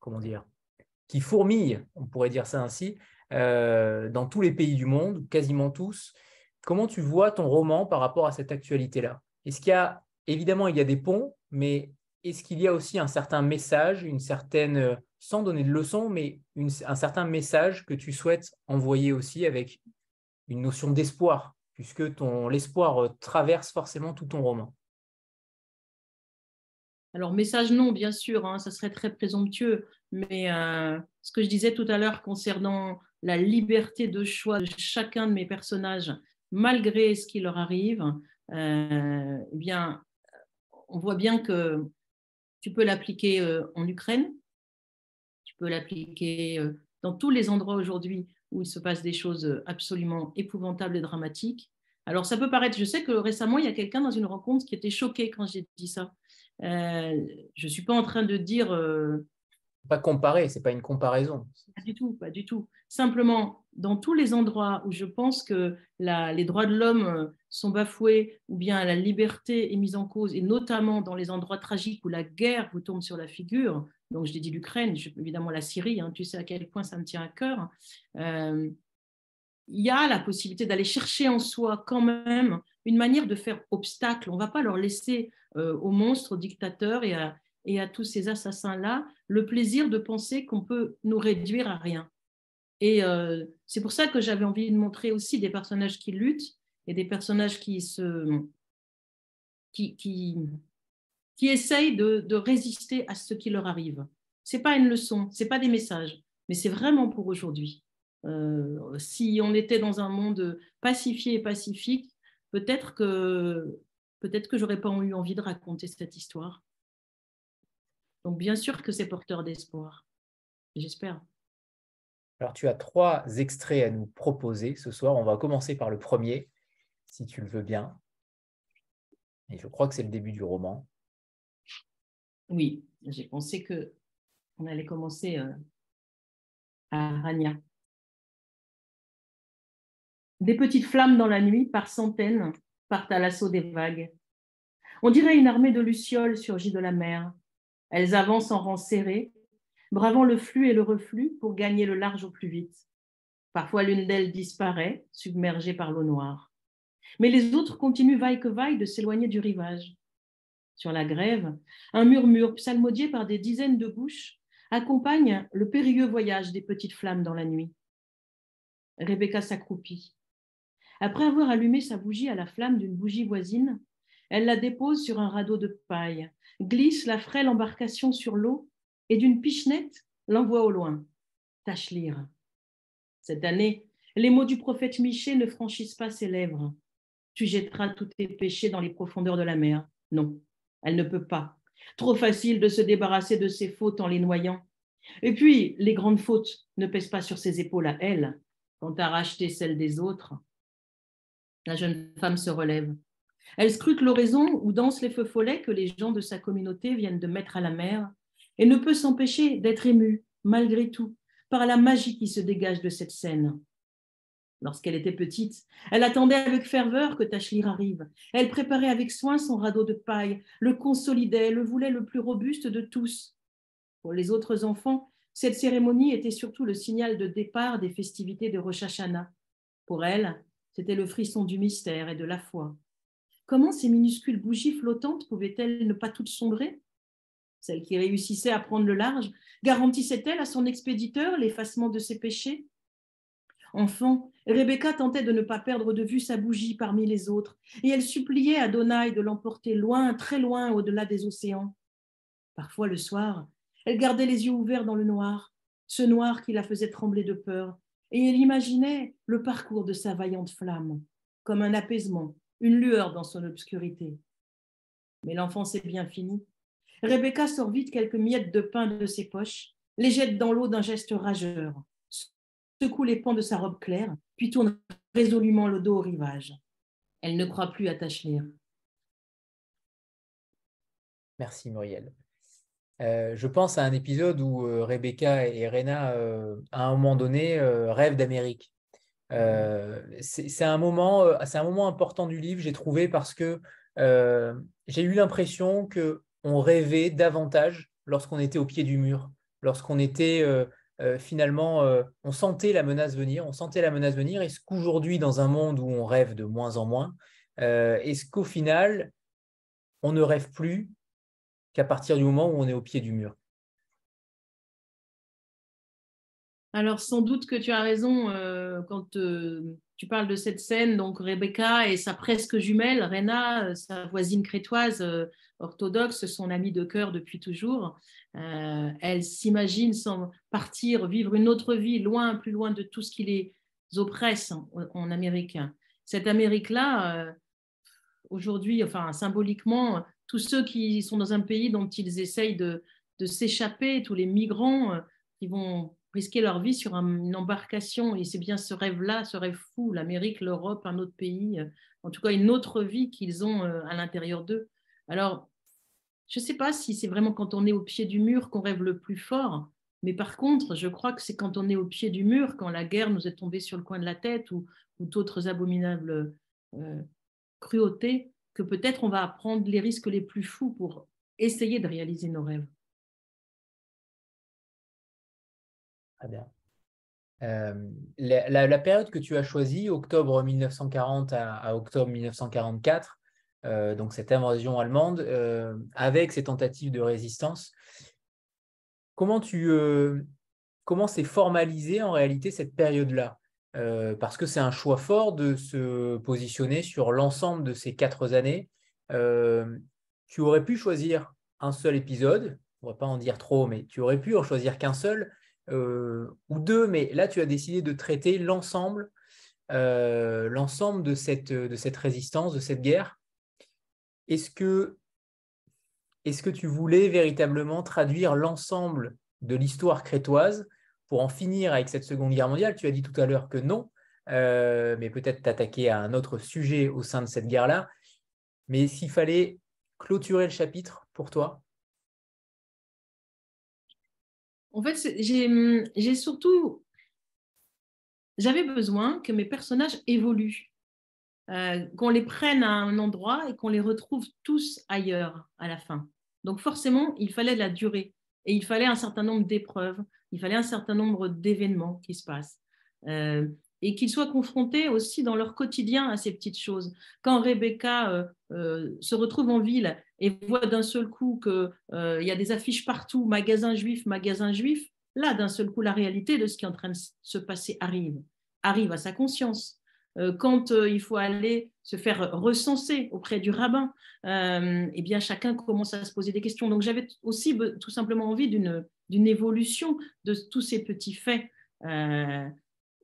comment dire, qui fourmille, on pourrait dire ça ainsi, dans tous les pays du monde, quasiment tous? Comment tu vois ton roman par rapport à cette actualité-là? Est-ce qu'il y a, évidemment, il y a des ponts, mais est-ce qu'il y a aussi un certain message, une certaine, sans donner de leçons, mais un certain message que tu souhaites envoyer aussi avec une notion d'espoir, puisque l'espoir traverse forcément tout ton roman? Alors, message non, bien sûr, hein, ça serait très présomptueux, mais euh, ce que je disais tout à l'heure concernant la liberté de choix de chacun de mes personnages, malgré ce qui leur arrive, euh, eh bien, on voit bien que tu peux l'appliquer euh, en Ukraine, tu peux l'appliquer dans tous les endroits aujourd'hui où il se passe des choses absolument épouvantables et dramatiques. Alors, ça peut paraître, je sais que récemment, il y a quelqu'un dans une rencontre qui était choqué quand j'ai dit ça. Euh, je ne suis pas en train de dire. Euh, pas comparer, c'est pas une comparaison. Pas du tout, pas du tout. Simplement, dans tous les endroits où je pense que les droits de l'homme euh, sont bafoués ou bien la liberté est mise en cause, et notamment dans les endroits tragiques où la guerre vous tombe sur la figure, donc je l'ai dit l'Ukraine, évidemment la Syrie, hein, tu sais à quel point ça me tient à cœur, il y a la possibilité d'aller chercher en soi quand même une manière de faire obstacle. On ne va pas leur laisser euh, aux monstres, aux dictateurs et à, et à tous ces assassins-là le plaisir de penser qu'on peut nous réduire à rien. Et euh, c'est pour ça que j'avais envie de montrer aussi des personnages qui luttent et des personnages qui se qui, qui, qui essayent de, résister à ce qui leur arrive. C'est pas une leçon, c'est pas des messages, mais c'est vraiment pour aujourd'hui. Euh, si on était dans un monde pacifié et pacifique, peut-être que peut-être que j'aurais pas eu envie de raconter cette histoire. Donc bien sûr que c'est porteur d'espoir. J'espère. Alors tu as trois extraits à nous proposer ce soir. On va commencer par le premier, si tu le veux bien. Et je crois que c'est le début du roman. Oui, j'ai pensé que on allait commencer euh, à Rania. Des petites flammes dans la nuit, par centaines, partent à l'assaut des vagues. On dirait une armée de lucioles surgit de la mer. Elles avancent en rang serré, bravant le flux et le reflux pour gagner le large au plus vite. Parfois l'une d'elles disparaît, submergée par l'eau noire. Mais les autres continuent vaille que vaille de s'éloigner du rivage. Sur la grève, un murmure psalmodié par des dizaines de bouches accompagne le périlleux voyage des petites flammes dans la nuit. Rebecca s'accroupit. Après avoir allumé sa bougie à la flamme d'une bougie voisine, elle la dépose sur un radeau de paille, glisse la frêle embarcation sur l'eau et d'une pichenette l'envoie au loin. Tâche lire. Cette année, les mots du prophète Michée ne franchissent pas ses lèvres. Tu jetteras tous tes péchés dans les profondeurs de la mer. Non, elle ne peut pas. Trop facile de se débarrasser de ses fautes en les noyant. Et puis, les grandes fautes ne pèsent pas sur ses épaules à elle, quand à racheter celles des autres. La jeune femme se relève. Elle scrute l'horizon où dansent les feux follets que les gens de sa communauté viennent de mettre à la mer et ne peut s'empêcher d'être émue, malgré tout, par la magie qui se dégage de cette scène. Lorsqu'elle était petite, elle attendait avec ferveur que Tachlir arrive. Elle préparait avec soin son radeau de paille, le consolidait, le voulait le plus robuste de tous. Pour les autres enfants, cette cérémonie était surtout le signal de départ des festivités de Rosh Hashanah. Pour elle, c'était le frisson du mystère et de la foi. Comment ces minuscules bougies flottantes pouvaient-elles ne pas toutes sombrer? Celle qui réussissait à prendre le large garantissait-elle à son expéditeur l'effacement de ses péchés? Enfant, Rebecca tentait de ne pas perdre de vue sa bougie parmi les autres, et elle suppliait Adonai de l'emporter loin, très loin, au-delà des océans. Parfois, le soir, elle gardait les yeux ouverts dans le noir, ce noir qui la faisait trembler de peur, et elle imaginait le parcours de sa vaillante flamme, comme un apaisement, une lueur dans son obscurité. Mais l'enfance est bien fini. Rebecca sort vite quelques miettes de pain de ses poches, les jette dans l'eau d'un geste rageur, secoue les pans de sa robe claire, puis tourne résolument le dos au rivage. Elle ne croit plus à Tachlir. Merci Muriel. Euh, je pense à un épisode où euh, Rebecca et Rena, euh, à un moment donné, rêvent d'Amérique. C'est un, moment, un moment important du livre, j'ai trouvé, parce que j'ai eu l'impression que on rêvait davantage lorsqu'on était au pied du mur, lorsqu'on était finalement, on sentait la menace venir, on sentait la menace venir. Est-ce qu'aujourd'hui, dans un monde où on rêve de moins en moins, est-ce qu'au final, on ne rêve plus qu'à partir du moment où on est au pied du mur? Alors, sans doute que tu as raison euh, quand euh, tu parles de cette scène. Donc, Rebecca et sa presque jumelle, Rena, euh, sa voisine crétoise orthodoxe, son amie de cœur depuis toujours. elle s'imagine sans partir, vivre une autre vie, loin, plus loin de tout ce qui les oppresse en, Amérique. Cette Amérique-là, aujourd'hui, enfin, symboliquement, tous ceux qui sont dans un pays dont ils essayent de s'échapper, tous les migrants qui vont risquer leur vie sur une embarcation. Et c'est bien ce rêve-là, ce rêve fou, l'Amérique, l'Europe, un autre pays, euh, en tout cas une autre vie qu'ils ont euh, à l'intérieur d'eux. Alors, je ne sais pas si c'est vraiment quand on est au pied du mur qu'on rêve le plus fort, mais par contre, je crois que c'est quand on est au pied du mur, quand la guerre nous est tombée sur le coin de la tête ou, d'autres abominables euh, cruautés, que peut-être on va prendre les risques les plus fous pour essayer de réaliser nos rêves. Euh, la, période que tu as choisie, octobre 1940 à, octobre 1944, euh, donc cette invasion allemande, euh, avec ces tentatives de résistance, comment tu comment c'est formalisé en réalité cette période-là? Parce que c'est un choix fort de se positionner sur l'ensemble de ces quatre années. tu aurais pu choisir un seul épisode, on ne va pas en dire trop, mais tu aurais pu en choisir qu'un seul ou deux, mais là, tu as décidé de traiter l'ensemble euh, de cette, résistance, de cette guerre. Est-ce que, est que tu voulais véritablement traduire l'ensemble de l'histoire crétoise pour en finir avec cette Seconde Guerre mondiale? Tu as dit tout à l'heure que non, euh, mais peut-être t'attaquer à un autre sujet au sein de cette guerre-là. Mais s'il fallait clôturer le chapitre pour toi, En fait, j'ai surtout. J'avais besoin que mes personnages évoluent, euh, qu'on les prenne à un endroit et qu'on les retrouve tous ailleurs à la fin. Donc, forcément, il fallait de la durée et il fallait un certain nombre d'épreuves, il fallait un certain nombre d'événements qui se passent. Euh, et qu'ils soient confrontés aussi dans leur quotidien à ces petites choses. Quand Rebecca euh, se retrouve en ville et voit d'un seul coup qu'il euh, y a des affiches partout, magasin juif, magasin juif, là, d'un seul coup, la réalité de ce qui est en train de se passer arrive, arrive à sa conscience. quand il faut aller se faire recenser auprès du rabbin, eh bien, chacun commence à se poser des questions. Donc, j'avais aussi tout simplement envie d'une évolution de tous ces petits faits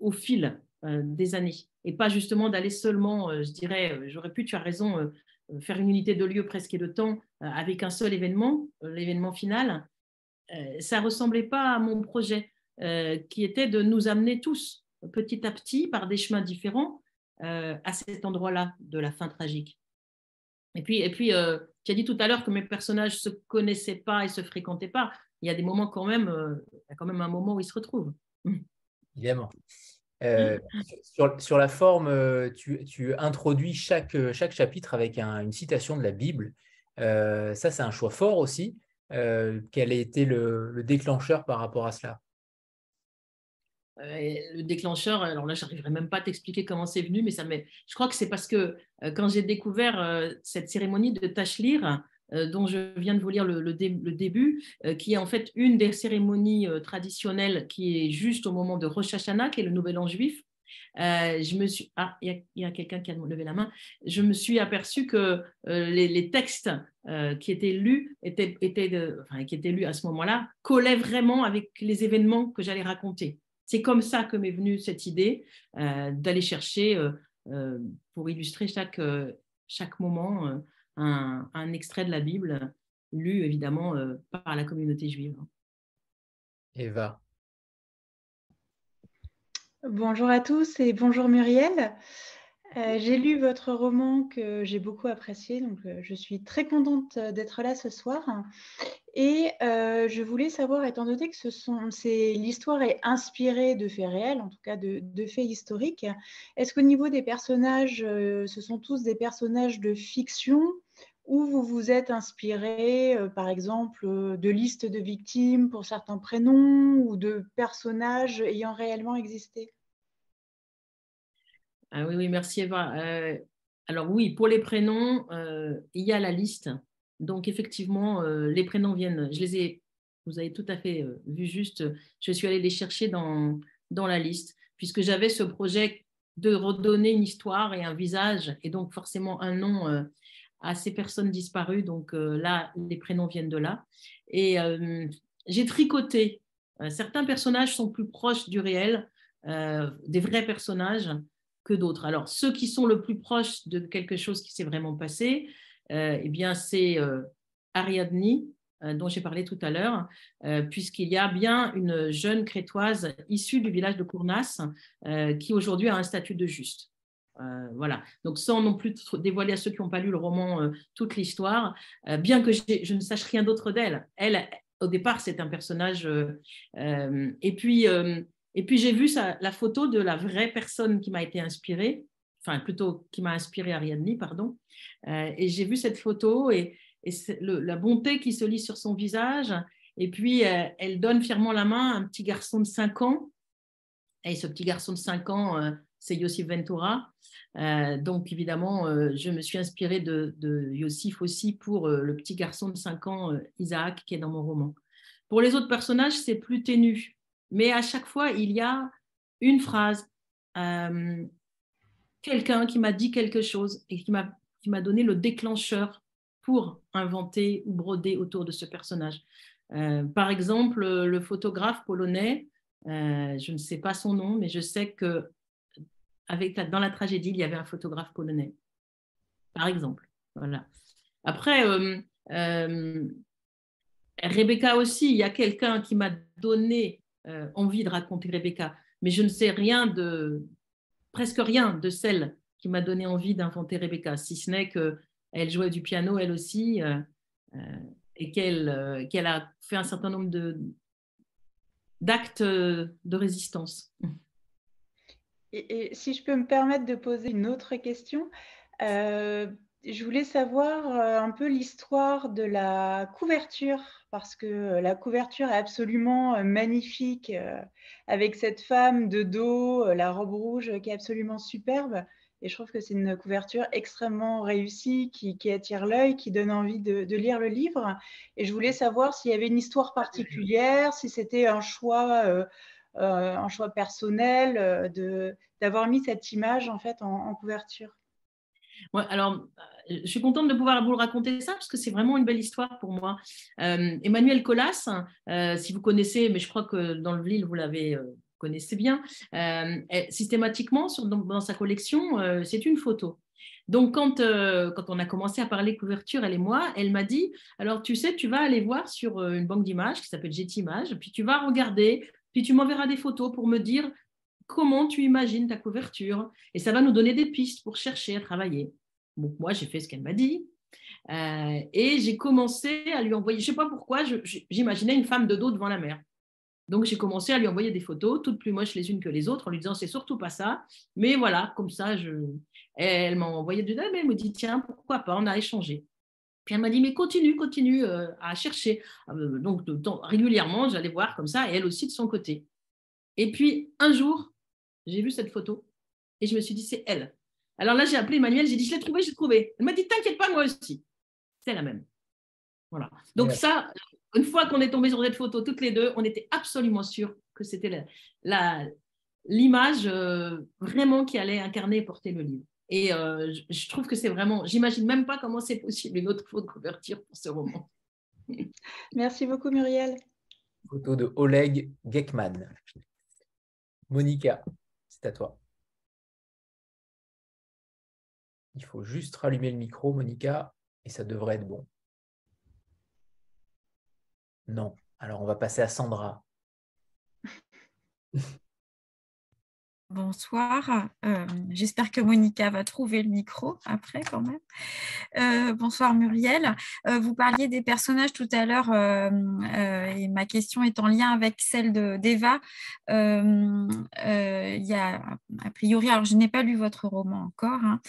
au fil euh, des années et pas justement d'aller seulement, euh, je dirais, euh, j'aurais pu, tu as raison, faire une unité de lieu presque et de temps avec un seul événement, l'événement final. ça ressemblait pas à mon projet qui était de nous amener tous petit à petit par des chemins différents à cet endroit-là de la fin tragique. Et puis, et puis tu as dit tout à l'heure que mes personnages se connaissaient pas et se fréquentaient pas. Il y a des moments quand même, il y a quand même un moment où ils se retrouvent. Évidemment. Euh, sur, la forme, euh, tu, introduis chaque, chaque, chapitre avec une citation de la Bible. Euh, ça, c'est un choix fort aussi. quel a été le, déclencheur par rapport à cela? Le déclencheur, alors là, j'arriverai même pas à t'expliquer comment c'est venu, mais ça je crois que c'est parce que quand j'ai découvert cette cérémonie de Tachlir, euh, dont je viens de vous lire le, début, euh, qui est en fait une des cérémonies euh, traditionnelles qui est juste au moment de Rosh Hashanah, qui est le Nouvel An juif. je me suis ah il y a, quelqu'un qui a levé la main je me suis aperçu que les, textes qui étaient lus étaient, qui étaient lus à ce moment-là collaient vraiment avec les événements que j'allais raconter c'est comme ça que m'est venue cette idée d'aller chercher pour illustrer chaque chaque moment un, extrait de la Bible lu évidemment euh, par la communauté juive. Eva. Bonjour à tous et bonjour Muriel. Euh, j'ai lu votre roman que j'ai beaucoup apprécié, donc euh, je suis très contente d'être là ce soir. Et je voulais savoir, étant donné que ce sont, l'histoire est inspirée de faits réels, en tout cas de, de faits historiques, est-ce qu'au niveau des personnages, ce sont tous des personnages de fiction ou vous vous êtes inspiré, par exemple, de listes de victimes pour certains prénoms ou de personnages ayant réellement existé? Ah oui, oui, merci Eva. alors oui, pour les prénoms, il y a la liste. Donc effectivement, les prénoms viennent, je les ai, vous avez tout à fait vu juste, je suis allée les chercher dans, dans la liste, puisque j'avais ce projet de redonner une histoire et un visage, et donc forcément un nom euh, à ces personnes disparues. Donc euh, là, les prénoms viennent de là. Et euh, j'ai tricoté. certains personnages sont plus proches du réel, des vrais personnages, que d'autres. Alors, ceux qui sont le plus proches de quelque chose qui s'est vraiment passé, eh bien, c'est Ariadne, euh, dont j'ai parlé tout à l'heure, euh, puisqu'il y a bien une jeune crétoise issue du village de Cournas euh, qui aujourd'hui a un statut de juste. Voilà. Donc, sans non plus dévoiler à ceux qui n'ont pas lu le roman toute l'histoire, bien que je ne sache rien d'autre d'elle. Elle, au départ, c'est un personnage. et puis, et puis j'ai vu la photo de la vraie personne qui m'a été inspirée, enfin plutôt qui m'a inspiré Ariadne, pardon. et j'ai vu cette photo et, la bonté qui se lit sur son visage. Et puis, euh, elle donne fièrement la main à un petit garçon de 5 ans. Et ce petit garçon de 5 ans, euh, c'est Yossif Ventura. Euh, donc, évidemment, je me suis inspirée de, Yossif aussi pour le petit garçon de 5 ans, Isaac, qui est dans mon roman. Pour les autres personnages, c'est plus ténu. Mais à chaque fois, il y a une phrase, quelqu'un qui m'a dit quelque chose et qui m'a donné le déclencheur pour inventer ou broder autour de ce personnage. Euh, par exemple, le photographe polonais, euh, je ne sais pas son nom, mais je sais que dans la tragédie, il y avait un photographe polonais. Par exemple. Voilà. Après, euh, Rebecca aussi, il y a quelqu'un qui m'a donné envie de raconter Rebecca, mais je ne sais rien de, presque rien de celle qui m'a donné envie d'inventer Rebecca, si ce n'est que elle jouait du piano elle aussi, euh, euh, et qu'elle euh, qu'elle a fait un certain nombre d'actes de résistance. Et, si je peux me permettre de poser une autre question, je voulais savoir un peu l'histoire de la couverture, parce que la couverture est absolument magnifique, avec cette femme de dos, la robe rouge qui est absolument superbe. Et je trouve que c'est une couverture extrêmement réussie qui, attire l'œil, qui donne envie de, lire le livre. Et je voulais savoir s'il y avait une histoire particulière, si c'était un choix, euh, euh, un choix personnel euh, de, d'avoir mis cette image en fait en, couverture. Alors, je suis contente de pouvoir vous raconter ça parce que c'est vraiment une belle histoire pour moi. Emmanuel Colas, si vous connaissez, mais je crois que dans le livre vous l'avez connaissez bien, euh, systématiquement dans, sa collection, euh, c'est une photo. Donc, quand, euh, quand on a commencé à parler couverture, elle et moi, elle m'a dit, alors tu sais, tu vas aller voir sur une banque d'images qui s'appelle Images, puis tu vas regarder, puis tu m'enverras des photos pour me dire comment tu imagines ta couverture, et ça va nous donner des pistes pour chercher à travailler. Donc, moi, j'ai fait ce qu'elle m'a dit, et j'ai commencé à lui envoyer, je ne sais pas pourquoi, j'imaginais une femme de dos devant la mer. Donc j'ai commencé à lui envoyer des photos, toutes plus moches les unes que les autres, en lui disant c'est surtout pas ça. Mais voilà, comme ça, elle m'a envoyé du mais elle me dit tiens, pourquoi pas, on a échangé. Puis elle m'a dit mais continue, continue euh, à chercher. Euh, donc régulièrement, j'allais voir comme ça, et elle aussi de son côté. Et puis un jour, j'ai vu cette photo et je me suis dit c'est elle. Alors là, j'ai appelé Emmanuel, j'ai dit je l'ai trouvée, j'ai trouvé. Elle m'a dit t'inquiète pas, moi aussi. C'est la même. Voilà. Donc ça, une fois qu'on est tombé sur cette photo toutes les deux, on était absolument sûrs que c'était l'image euh, vraiment qui allait incarner et porter le livre. Et euh, je, trouve que c'est vraiment, j'imagine même pas comment c'est possible une autre photo de couverture pour ce roman. Merci beaucoup Muriel. Photo de Oleg Gekman. Monica, c'est à toi. Il faut juste rallumer le micro, Monica, et ça devrait être bon. Non. Alors, on va passer à Sandra. Bonsoir. Euh, j'espère que Monica va trouver le micro après quand même. Euh, bonsoir Muriel. Euh, vous parliez des personnages tout à l'heure et ma question est en lien avec celle d'Eva. il y a a priori, alors je n'ai pas lu votre roman encore. Hein,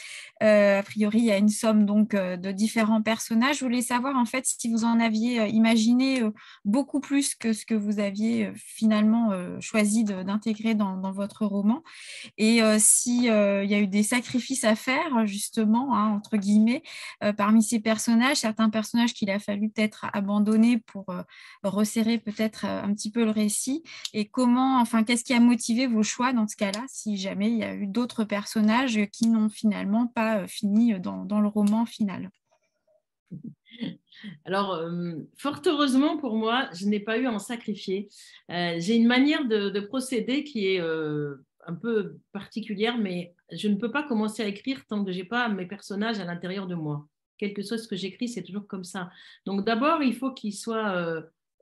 a priori, il y a une somme donc de différents personnages. Je voulais savoir en fait si vous en aviez imaginé beaucoup plus que ce que vous aviez finalement choisi d'intégrer dans, dans votre roman. Et s'il y a eu des sacrifices à faire, justement, hein, entre guillemets, parmi ces personnages, certains personnages qu'il a fallu peut-être abandonner pour resserrer peut-être un petit peu le récit, et comment, enfin, qu'est-ce qui a motivé vos choix dans ce cas-là, si jamais il y a eu d'autres personnages qui n'ont finalement pas fini dans, le roman final? Alors, fort heureusement pour moi, je n'ai pas eu à en sacrifier. J'ai une manière de, procéder qui est un peu particulière, mais je ne peux pas commencer à écrire tant que je n'ai pas mes personnages à l'intérieur de moi. Quel que soit ce que j'écris, c'est toujours comme ça. Donc d'abord, il faut qu'ils soient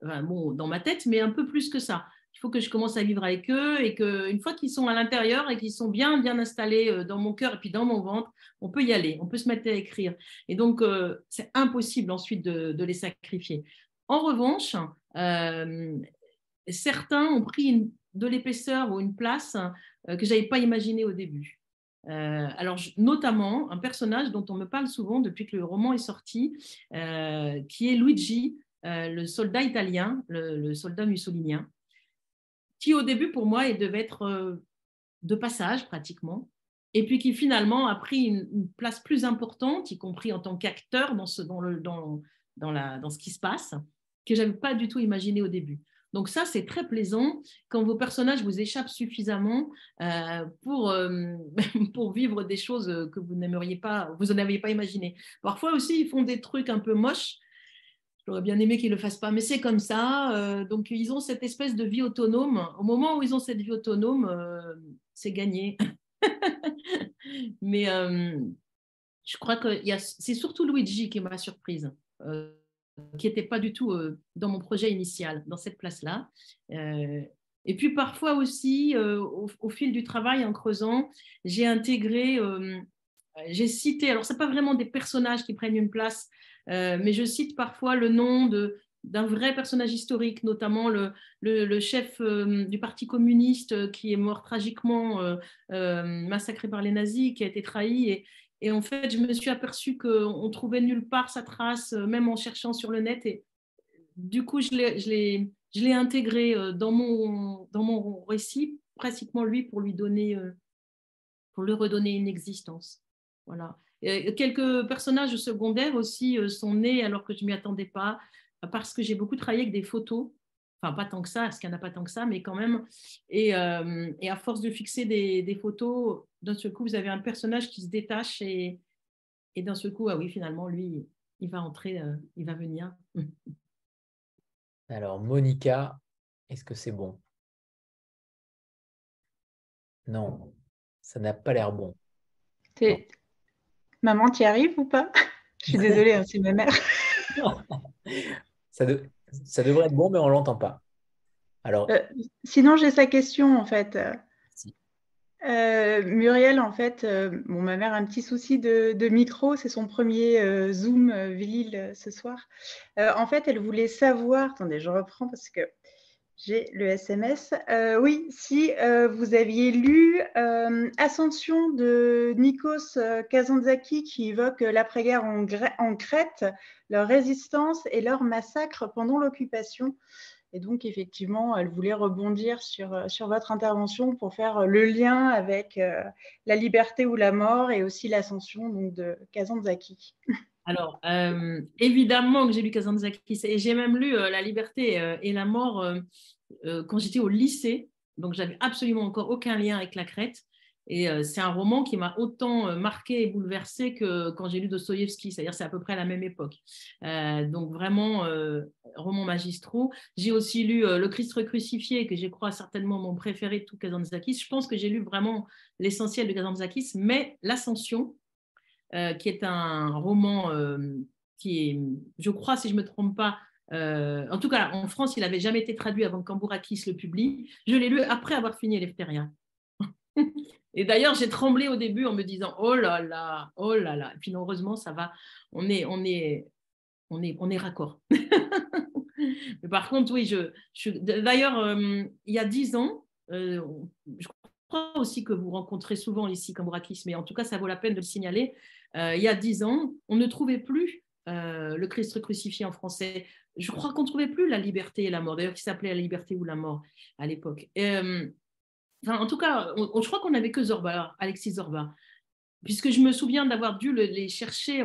euh, bon, dans ma tête, mais un peu plus que ça. Il faut que je commence à vivre avec eux et qu'une fois qu'ils sont à l'intérieur et qu'ils sont bien, bien installés euh, dans mon cœur et puis dans mon ventre, on peut y aller, on peut se mettre à écrire. Et donc, euh, c'est impossible ensuite de, les sacrifier. En revanche, certains ont pris de l'épaisseur ou une place que je n'avais pas imaginé au début. Euh, alors, notamment un personnage dont on me parle souvent depuis que le roman est sorti, euh, qui est Luigi, le soldat italien, le, soldat mussolinien, qui au début pour moi il devait être de passage pratiquement, et puis qui finalement a pris une, place plus importante, y compris en tant qu'acteur dans ce, dans, dans, dans, la, dans ce qui se passe, que j'avais pas du tout imaginé au début. Donc ça, c'est très plaisant quand vos personnages vous échappent suffisamment euh, pour, euh, pour vivre des choses que vous n'aimeriez pas, vous n'aviez pas imaginé. Parfois aussi, ils font des trucs un peu moches. J'aurais bien aimé qu'ils ne le fassent pas, mais c'est comme ça. Euh, donc, ils ont cette espèce de vie autonome. Au moment où ils ont cette vie autonome, c'est gagné. mais je crois que c'est surtout Luigi qui m'a surprise qui n'était pas du tout euh, dans mon projet initial, dans cette place-là. Euh, et puis parfois aussi, euh, au, fil du travail, en creusant, j'ai intégré, j'ai cité, alors ce n'est pas vraiment des personnages qui prennent une place, mais je cite parfois le nom de, d'un vrai personnage historique, notamment le, le, chef du Parti communiste qui est mort tragiquement massacré par les nazis, qui a été trahi. Et en fait, je me suis aperçue qu'on trouvait nulle part sa trace, euh, même en cherchant sur le net. Et du coup, je l'ai intégré euh, dans mon, récit, pratiquement lui, pour lui donner, euh, pour lui redonner une existence. Voilà. quelques personnages secondaires aussi sont nés alors que je ne m'y attendais pas, parce que j'ai beaucoup travaillé avec des photos enfin pas tant que ça, parce qu'il n'y en a pas tant que ça, mais quand même. Et, et à force de fixer des, des photos, d'un seul coup, vous avez un personnage qui se détache et, et d'un seul coup, ah oui, finalement, lui, il va entrer, euh, il va venir. Alors, Monica, est-ce que c'est bon? Non, ça n'a pas l'air bon. Maman, tu y arrives ou pas? Je suis désolée, hein, c'est ma mère. ça, ça, devrait être bon, mais on ne l'entend pas. Alors... Euh, sinon, j'ai sa question, en fait. Euh, Muriel, en fait, euh, bon, ma mère a un petit souci de, micro, c'est son premier Zoom Villil ce soir. en fait, elle voulait savoir, attendez, je reprends parce que j'ai le SMS. oui, si vous aviez lu Ascension de Nikos Kazantzakis qui évoque l'après-guerre en, Crète, leur résistance et leur massacre pendant l'occupation. Et donc, effectivement, elle voulait rebondir sur, euh, sur votre intervention pour faire euh, le lien avec euh, la liberté ou la mort et aussi l'ascension de Kazantzakis. Alors, évidemment que j'ai lu Kazantzakis et j'ai même lu La liberté et la mort quand j'étais au lycée. Donc, j'avais absolument encore aucun lien avec la Crète. Et euh, c'est un roman qui m'a autant euh, marqué et bouleversé que quand j'ai lu Dostoïevski, c'est-à-dire c'est à peu près à la même époque. Euh, donc vraiment, roman magistraux. J'ai aussi lu Le Christ recrucifié, que je crois certainement mon préféré de tout Kazantzakis. Je pense que j'ai lu vraiment l'essentiel de Kazantzakis, mais L'Ascension, qui est un roman qui est, je crois, si je ne me trompe pas, en tout cas, en France, il n'avait jamais été traduit avant que Cambourakis le publie. Je l'ai lu après avoir fini Eleftheria. Et d'ailleurs, j'ai tremblé au début en me disant oh là là, oh là là. Et puis heureusement, ça va. On est, on est, on est, on est raccord. Mais par contre, oui, je, d'ailleurs, euh, il y a dix ans, euh, je crois aussi que vous rencontrez souvent ici Cambourakis, mais en tout cas, ça vaut la peine de le signaler. Euh, il y a dix ans, on ne trouvait plus le Christ crucifié en français. Je crois qu'on ne trouvait plus la liberté et la mort, d'ailleurs, qui s'appelait la liberté ou la mort à l'époque. en tout cas, je crois qu'on n'avait que Zorba, Alexis Zorba, puisque je me souviens d'avoir dû les chercher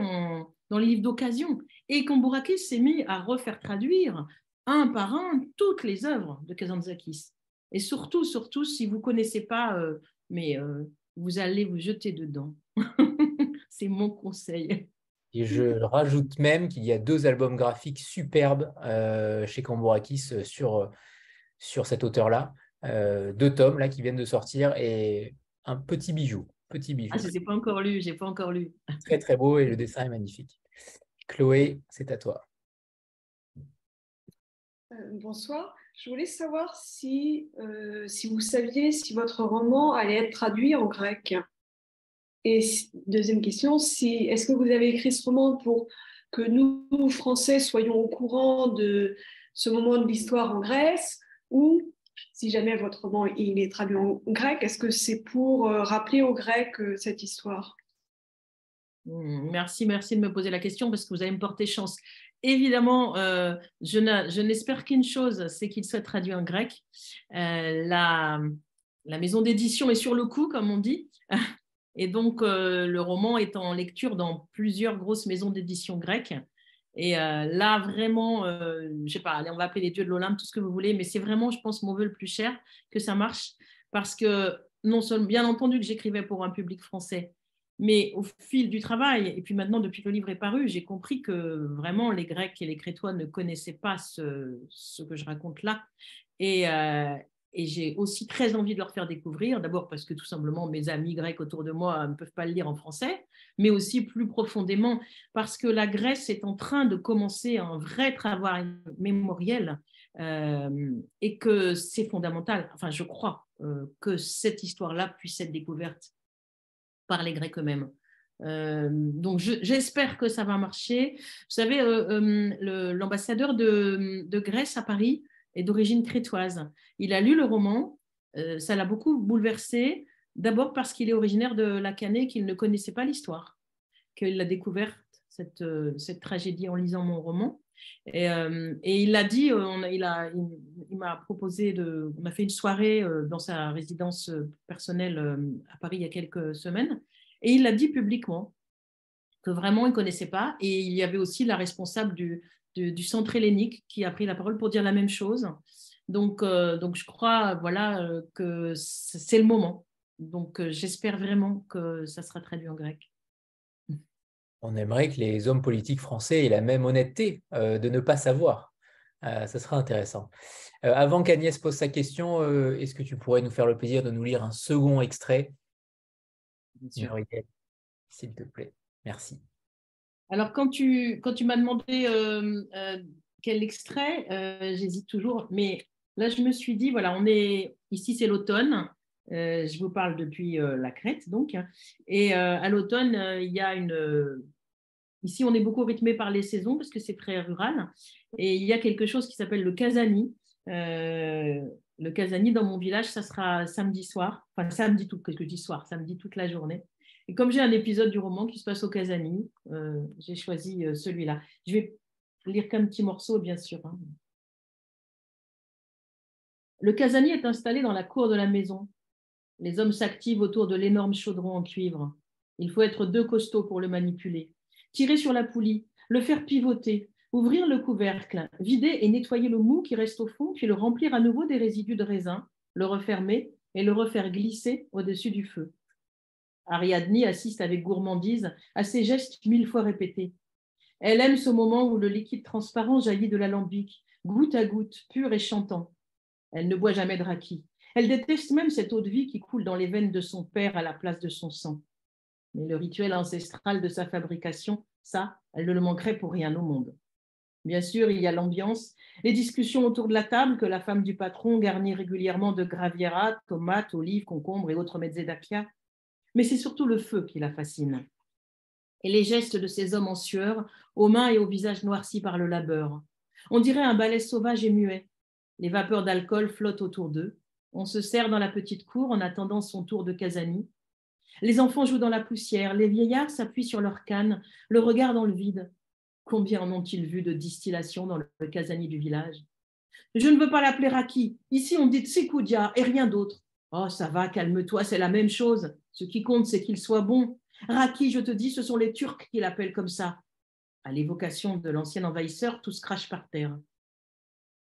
dans les livres d'occasion. Et Cambourakis s'est mis à refaire traduire un par un toutes les œuvres de Kazantzakis. Et surtout, surtout, si vous ne connaissez pas, euh, mais euh, vous allez vous jeter dedans. C'est mon conseil. Et je rajoute même qu'il y a deux albums graphiques superbes euh, chez Cambourakis sur, sur cet auteur-là. deux tomes là, qui viennent de sortir et un petit bijou. Petit bijou. Ah, je n'ai pas encore lu, j'ai pas encore lu. Très très beau et le dessin est magnifique. Chloé, c'est à toi. Euh, bonsoir. Je voulais savoir si, euh, si vous saviez si votre roman allait être traduit en grec. Et deuxième question, est-ce que vous avez écrit ce roman pour que nous, Français, soyons au courant de ce moment de l'histoire en Grèce ou si jamais votre roman il est traduit en grec, est-ce que c'est pour euh, rappeler aux Grecs cette histoire? Hmm, Merci, merci de me poser la question parce que vous allez me porter chance évidemment, euh, je n'espère qu'une chose, c'est qu'il soit traduit en grec. Euh, la, maison d'édition est sur le coup, comme on dit. Et donc, euh, le roman est en lecture dans plusieurs grosses maisons d'édition grecques. Et là, vraiment, je ne sais pas, allez, on va appeler les dieux de l'Olympe, tout ce que vous voulez, mais c'est vraiment, je pense, mon vœu le plus cher que ça marche. Parce que, non seulement, bien entendu, que j'écrivais pour un public français, mais au fil du travail, et puis maintenant depuis que le livre est paru, j'ai compris que vraiment les Grecs et les Crétois ne connaissaient pas ce, que je raconte là. Et, euh, et j'ai aussi très envie de leur faire découvrir, d'abord parce que tout simplement mes amis grecs autour de moi ne peuvent pas le lire en français, mais aussi plus profondément parce que la Grèce est en train de commencer un vrai travail mémoriel euh, et que c'est fondamental, enfin je crois euh, que cette histoire-là puisse être découverte par les Grecs eux-mêmes. Euh, donc j'espère que ça va marcher. Vous savez, euh, l'ambassadeur de, Grèce à Paris est d'origine crétoise. Il a lu le roman, ça l'a beaucoup bouleversé, d'abord parce qu'il est originaire de la Canée, qu'il ne connaissait pas l'histoire, qu'il a découvert cette, cette, tragédie en lisant mon roman. Et, il l'a dit, on il m'a proposé de, on a fait une soirée dans sa résidence personnelle à Paris il y a quelques semaines, et il l'a dit publiquement que vraiment il ne connaissait pas. Et il y avait aussi la responsable du, du, centre hellénique qui a pris la parole pour dire la même chose. Donc, donc je crois voilà, que c'est le moment. Donc j'espère vraiment que ça sera traduit en grec on aimerait que les hommes politiques français aient la même honnêteté euh, de ne pas savoir. Euh, ça sera intéressant. Euh, avant qu'Agnès pose sa question, est-ce que tu pourrais nous faire le plaisir de nous lire un second extrait? S'il te plaît. Merci. Alors, quand tu, quand tu m'as demandé quel extrait, j'hésite toujours. Mais là, je me suis dit, voilà, on est ici, c'est l'automne. je vous parle depuis la Crète, donc. Et à l'automne, il y a une, Ici, on est beaucoup rythmé par les saisons parce que c'est très rural. Et il y a quelque chose qui s'appelle le. Euh, le Kazani, dans mon village, ça sera samedi soir. Enfin, samedi tout, que je dis soir Samedi toute la journée. Et comme j'ai un épisode du roman qui se passe au Kazani, euh, j'ai choisi euh, celui-là. Je vais lire qu'un petit morceau, bien sûr. Hein. Le Kazani est installé dans la cour de la maison. Les hommes s'activent autour de l'énorme chaudron en cuivre. Il faut être deux costauds pour le manipuler tirer sur la poulie, le faire pivoter, ouvrir le couvercle, vider et nettoyer le mou qui reste au fond, puis le remplir à nouveau des résidus de raisin, le refermer et le refaire glisser au-dessus du feu. Ariadne assiste avec gourmandise à ces gestes mille fois répétés. Elle aime ce moment où le liquide transparent jaillit de l'alambic, goutte à goutte, pur et chantant. Elle ne boit jamais de raki. Elle déteste même cette eau de vie qui coule dans les veines de son père à la place de son sang. Mais le rituel ancestral de sa fabrication, ça, elle ne le manquerait pour rien au monde. Bien sûr, il y a l'ambiance, les discussions autour de la table que la femme du patron garnit régulièrement de graviera, tomates, olives, concombres et autres mezzedapia. Mais c'est surtout le feu qui la fascine. Et les gestes de ces hommes en sueur, aux mains et au visage noircis par le labeur. On dirait un balai sauvage et muet. Les vapeurs d'alcool flottent autour d'eux. On se serre dans la petite cour en attendant son tour de casanie. Les enfants jouent dans la poussière, les vieillards s'appuient sur leur canne, le regard dans le vide. Combien en ont-ils vu de distillation dans le casanier du village? Je ne veux pas l'appeler Raki. Ici, on dit Tsikoudia et rien d'autre. Oh, ça va, calme-toi, c'est la même chose. Ce qui compte, c'est qu'il soit bon. Raki, je te dis, ce sont les Turcs qui l'appellent comme ça. À l'évocation de l'ancien envahisseur, tout se crache par terre.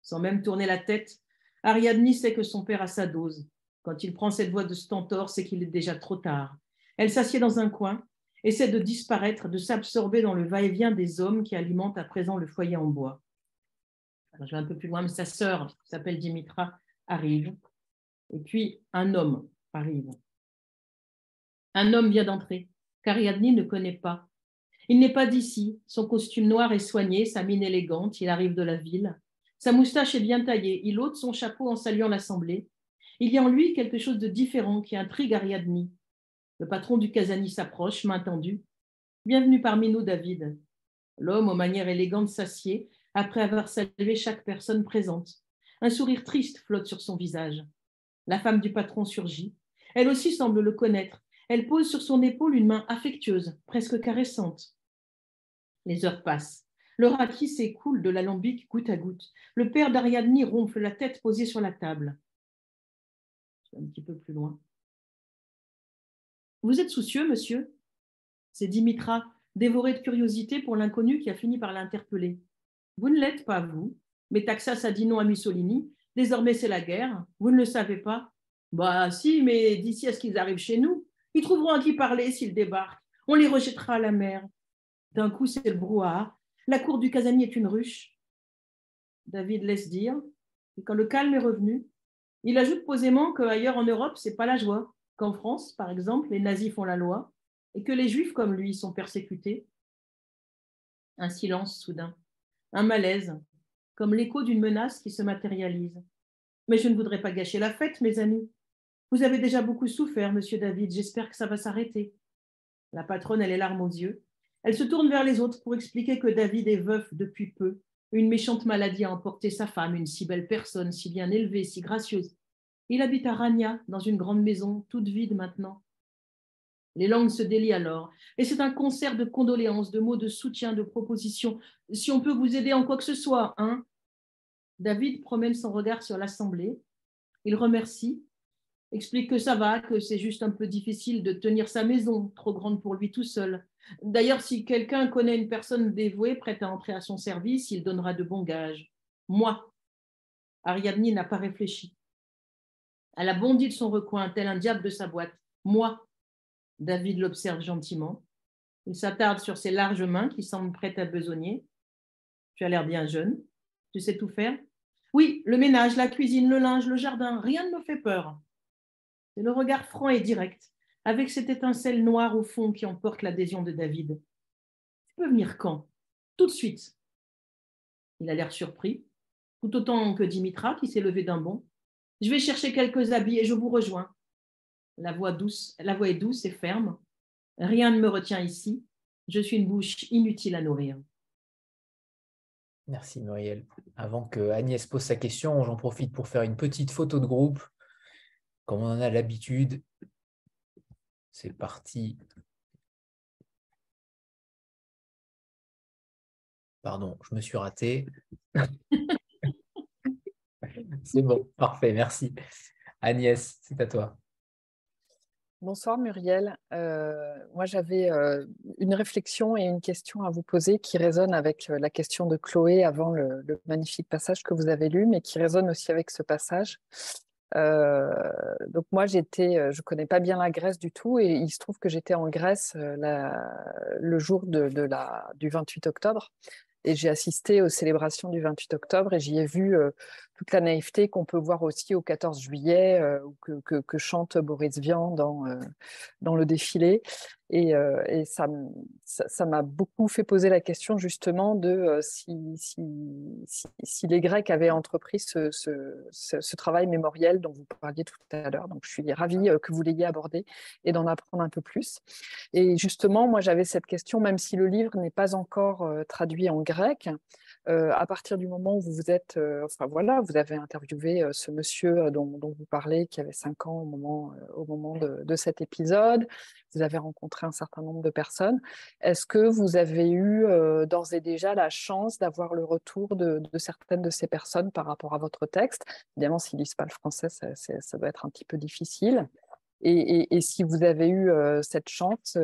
Sans même tourner la tête, Ariadne sait que son père a sa dose. Quand il prend cette voix de stentor, c'est qu'il est déjà trop tard. Elle s'assied dans un coin, essaie de disparaître, de s'absorber dans le va-et-vient des hommes qui alimentent à présent le foyer en bois. je vais un peu plus loin, mais sa sœur, qui s'appelle Dimitra, arrive. Et puis un homme arrive. Un homme vient d'entrer, qu'Ariadne ne connaît pas. Il n'est pas d'ici, son costume noir est soigné, sa mine élégante, il arrive de la ville. Sa moustache est bien taillée, il ôte son chapeau en saluant l'assemblée. Il y a en lui quelque chose de différent qui intrigue Ariadne. Le patron du Casani s'approche, main tendue. Bienvenue parmi nous, David. L'homme, aux manières élégantes, s'assied après avoir salué chaque personne présente. Un sourire triste flotte sur son visage. La femme du patron surgit. Elle aussi semble le connaître. Elle pose sur son épaule une main affectueuse, presque caressante. Les heures passent. Le raki s'écoule de l'alambic goutte à goutte. Le père d'Ariadne ronfle la tête posée sur la table. Un petit peu plus loin. Vous êtes soucieux, monsieur? C'est Dimitra, dévoré de curiosité pour l'inconnu qui a fini par l'interpeller. Vous ne l'êtes pas, vous. Mais Taxas a dit non à Mussolini. Désormais, c'est la guerre. Vous ne le savez pas? Bah, si, mais d'ici à ce qu'ils arrivent chez nous, ils trouveront à qui parler s'ils débarquent. On les rejettera à la mer. D'un coup, c'est le brouhaha. La cour du casanier est une ruche. David laisse dire. Et quand le calme est revenu, il ajoute posément qu'ailleurs en Europe, c'est pas la joie. Qu'en France, par exemple, les nazis font la loi et que les juifs comme lui sont persécutés. Un silence soudain, un malaise, comme l'écho d'une menace qui se matérialise. Mais je ne voudrais pas gâcher la fête, mes amis. Vous avez déjà beaucoup souffert, monsieur David, j'espère que ça va s'arrêter. La patronne a les larmes aux yeux. Elle se tourne vers les autres pour expliquer que David est veuf depuis peu. Une méchante maladie a emporté sa femme, une si belle personne, si bien élevée, si gracieuse. Il habite à Rania, dans une grande maison, toute vide maintenant. Les langues se délient alors, et c'est un concert de condoléances, de mots de soutien, de propositions. Si on peut vous aider en quoi que ce soit, hein David promène son regard sur l'assemblée. Il remercie, explique que ça va, que c'est juste un peu difficile de tenir sa maison, trop grande pour lui tout seul. D'ailleurs, si quelqu'un connaît une personne dévouée, prête à entrer à son service, il donnera de bons gages. Moi, Ariadne n'a pas réfléchi. Elle a bondi de son recoin, tel un diable de sa boîte. Moi, David l'observe gentiment. Il s'attarde sur ses larges mains qui semblent prêtes à besogner. Tu as l'air bien jeune. Tu sais tout faire Oui, le ménage, la cuisine, le linge, le jardin, rien ne me fait peur. C'est le regard franc et direct, avec cette étincelle noire au fond qui emporte l'adhésion de David. Tu peux venir quand? Tout de suite. Il a l'air surpris, tout autant que Dimitra qui s'est levé d'un bond. Je vais chercher quelques habits et je vous rejoins. La voix, douce, la voix est douce et ferme. Rien ne me retient ici. Je suis une bouche inutile à nourrir. Merci Muriel. Avant que Agnès pose sa question, j'en profite pour faire une petite photo de groupe. Comme on en a l'habitude, c'est parti. Pardon, je me suis raté. c'est bon, parfait, merci. Agnès, c'est à toi. Bonsoir Muriel. Euh, moi j'avais euh, une réflexion et une question à vous poser qui résonne avec euh, la question de Chloé avant le, magnifique passage que vous avez lu, mais qui résonne aussi avec ce passage. donc moi j'étais, je connais pas bien la Grèce du tout et il se trouve que j'étais en Grèce le jour du 28 octobre et j'ai assisté aux célébrations du 28 octobre et j'y ai vu euh, toute la naïveté qu'on peut voir aussi au 14 juillet euh, que, chante Boris Vian dans, euh, dans le défilé. Et, euh, et ça m'a beaucoup fait poser la question justement de si, si, si, les Grecs avaient entrepris ce, ce, ce, travail mémoriel dont vous parliez tout à l'heure. Donc je suis ravie que vous l'ayez abordé et d'en apprendre un peu plus. Et justement, moi j'avais cette question, même si le livre n'est pas encore traduit en grec, euh, à partir du moment où vous êtes, euh, enfin voilà, vous avez interviewé euh, ce monsieur dont, vous parlez, qui avait 5 ans au moment, au moment de, cet épisode, vous avez rencontré un certain nombre de personnes. Est-ce que vous avez eu d'ores et déjà la chance d'avoir le retour de, certaines de ces personnes par rapport à votre texte? Évidemment, s'ils ne lisent pas le français, ça, ça, doit être un petit peu difficile. Et, si vous avez eu cette chance,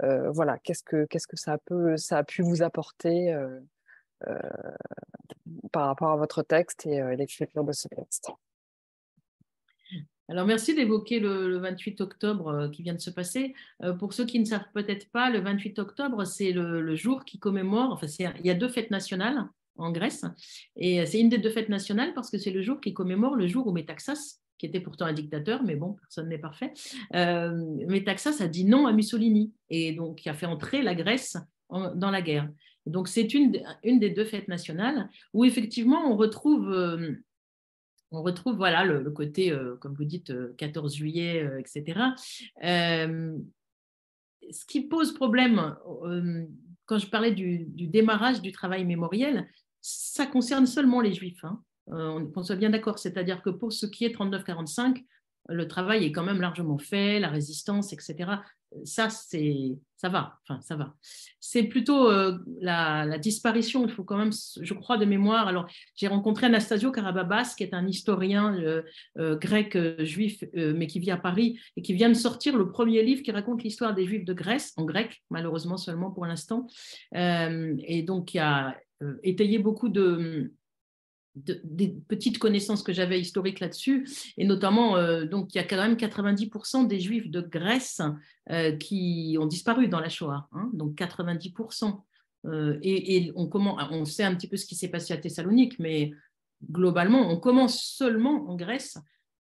voilà, qu'est-ce que, qu'est-ce que ça, peut, ça a pu vous apporter par rapport à votre texte et euh, l'écriture de ce texte. Alors, merci d'évoquer le, 28 octobre euh, qui vient de se passer. pour ceux qui ne savent peut-être pas, le 28 octobre, c'est le, jour qui commémore, enfin, il y a deux fêtes nationales en Grèce, et c'est une des deux fêtes nationales parce que c'est le jour qui commémore le jour où Métaxas, qui était pourtant un dictateur, mais bon, personne n'est parfait, euh, Métaxas a dit non à Mussolini, et donc qui a fait entrer la Grèce dans la guerre. Donc c'est une, des deux fêtes nationales où effectivement on retrouve, euh, on retrouve voilà, le, côté, euh, comme vous dites, 14 euh, juillet, etc. ce qui pose problème, quand je parlais du, démarrage du travail mémoriel, ça concerne seulement les juifs. Hein. on, soit bien d'accord, c'est-à-dire que pour ce qui est 39-45, le travail est quand même largement fait, la résistance, etc ça, c'est, ça va. Enfin, ça va. C'est plutôt euh, la, disparition, il faut quand même, je crois, de mémoire. Alors, j'ai rencontré Anastasio Karababas, qui est un historien euh, euh, grec juif, mais qui vit à Paris et qui vient de sortir le premier livre qui raconte l'histoire des juifs de Grèce, en grec, malheureusement seulement pour l'instant, et donc qui a étayé beaucoup de des petites connaissances que j'avais historiques là-dessus, et notamment, euh, donc il y a quand même 90% des juifs de Grèce euh, qui ont disparu dans la Shoah, hein, donc 90%. Euh, et, on, on sait un petit peu ce qui s'est passé à Thessalonique, mais globalement, on commence seulement en Grèce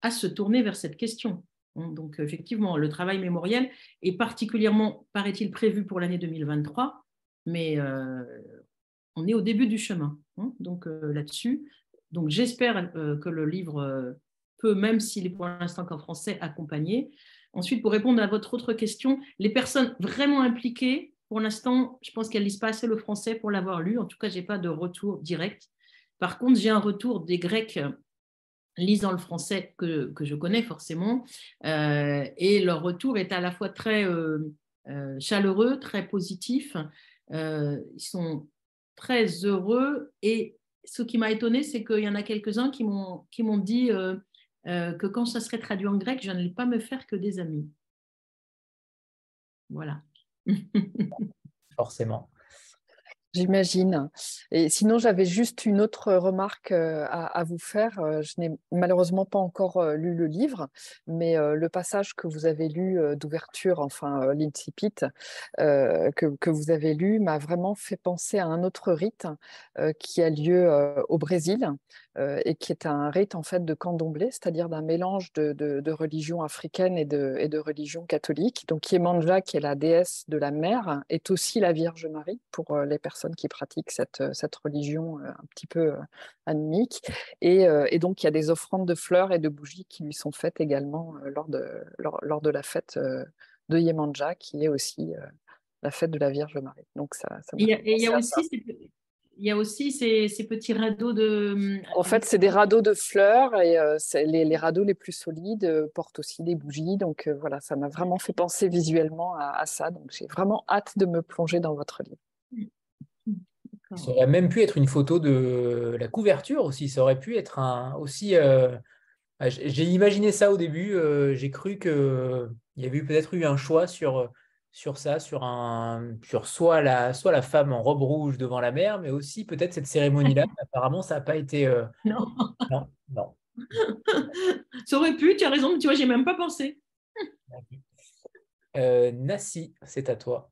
à se tourner vers cette question. Hein, donc effectivement, le travail mémoriel est particulièrement, paraît-il, prévu pour l'année 2023, mais on est au début du chemin. Hein, donc là-dessus, donc j'espère euh, que le livre euh, peut, même s'il est pour l'instant qu'en français, accompagner. Ensuite, pour répondre à votre autre question, les personnes vraiment impliquées, pour l'instant, je pense qu'elles lisent pas assez le français pour l'avoir lu. En tout cas, je n'ai pas de retour direct. Par contre, j'ai un retour des Grecs lisant le français que, je connais forcément. Euh, et leur retour est à la fois très chaleureux, très positif. ils sont très heureux et ce qui m'a étonné, c'est qu'il y en a quelques-uns qui m'ont dit euh, euh, que quand ça serait traduit en grec, je n'allais pas me faire que des amis. Voilà. Forcément. J'imagine. Et sinon, j'avais juste une autre remarque euh, à, vous faire. Euh, je n'ai malheureusement pas encore euh, lu le livre, mais le passage que vous avez lu d'ouverture, enfin l'incipit, que, vous avez lu, m'a vraiment fait penser à un autre rite qui a lieu au Brésil et qui est un rite en fait de candomblé, c'est-à-dire d'un mélange de, de, religion africaine et de, et de religion catholique. Donc, Yemanja, qui est la déesse de la mer, est aussi la Vierge Marie pour les personnes qui pratiquent cette, euh, cette religion euh, un petit peu euh, animique. Et, et, donc, il y a des offrandes de fleurs et de bougies qui lui sont faites également lors de, lors, de la fête de Yemanja, qui est aussi la fête de la Vierge Marie. Donc, ça, et il y a aussi il y a aussi ces, ces, petits radeaux de. En fait, c'est des radeaux de fleurs et les, les, radeaux les plus solides portent aussi des bougies. Donc voilà, ça m'a vraiment fait penser visuellement à, à ça. Donc j'ai vraiment hâte de me plonger dans votre livre. Ça aurait même pu être une photo de la couverture aussi. Ça aurait pu être un aussi. Euh, ah, j'ai imaginé ça au début. Euh, j'ai cru qu'il y avait peut-être eu un choix sur, sur ça, sur, un, sur soit, la, soit la femme en robe rouge devant la mer, mais aussi peut-être cette cérémonie-là. Apparemment, ça n'a pas été. Euh, non. non. ça aurait pu, tu as raison, mais tu vois, j'ai même pas pensé. Nassi, c'est à toi.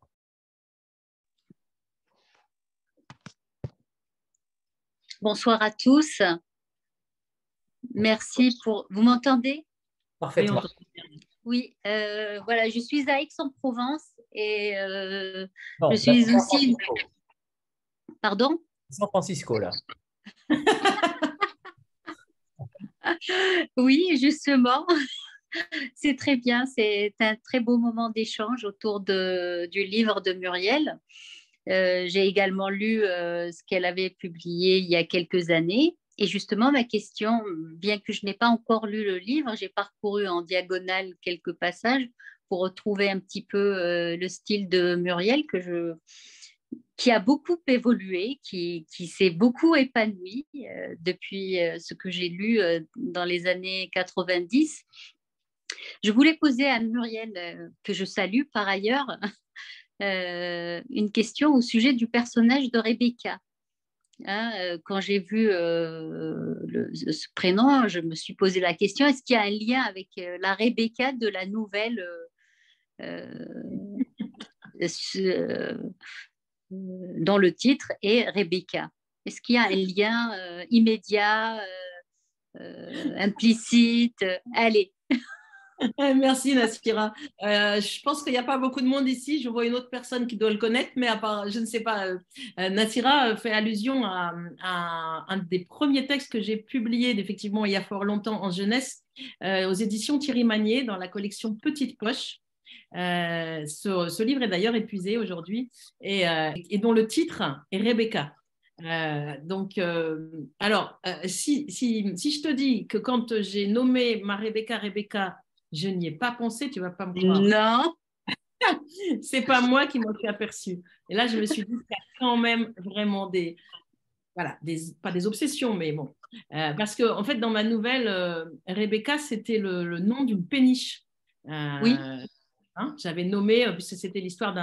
Bonsoir à tous. Merci pour. Vous m'entendez? Parfaitement. Oui, voilà, je suis à Aix-en-Provence et je suis aussi. Pardon? San Francisco, là. oui, justement. C'est très bien, c'est un très beau moment d'échange autour de, du livre de Muriel. Euh, j'ai également lu euh, ce qu'elle avait publié il y a quelques années. Et justement, ma question, bien que je n'ai pas encore lu le livre, j'ai parcouru en diagonale quelques passages pour retrouver un petit peu euh, le style de Muriel que je, qui a beaucoup évolué, qui, qui s'est beaucoup épanoui depuis ce que j'ai lu dans les années 90 je voulais poser à Muriel, que je salue par ailleurs, euh, une question au sujet du personnage de Rebecca. Hein, euh, quand j'ai vu ce prénom, je me suis posé la question est-ce qu'il y a un lien avec la Rebecca de la nouvelle dans le titre et Rebecca. Est-ce qu'il y a un lien immédiat, implicite? Allez, Merci Nassira. Euh, je pense qu'il n'y a pas beaucoup de monde ici. Je vois une autre personne qui doit le connaître, mais à part, je ne sais pas. Euh, Nassira fait allusion à, un des premiers textes que j'ai publié effectivement il y a fort longtemps en jeunesse euh, aux éditions Thierry Magnier dans la collection Petite Poche. Ce, livre est d'ailleurs épuisé aujourd'hui et, dont le titre est Rebecca. donc, alors, si, si, si, je te dis que quand j'ai nommé ma Rebecca Rebecca je n'y ai pas pensé, tu vas pas me croire. Non. c'est pas moi qui m'en suis aperçue. Et là, je me suis dit qu'il y a quand même vraiment des, voilà, des, pas des obsessions, mais bon. Euh, parce que, en fait, dans ma nouvelle, euh, Rebecca, c'était le, nom d'une péniche. Euh, oui. Hein, J'avais nommé, puisque c'était l'histoire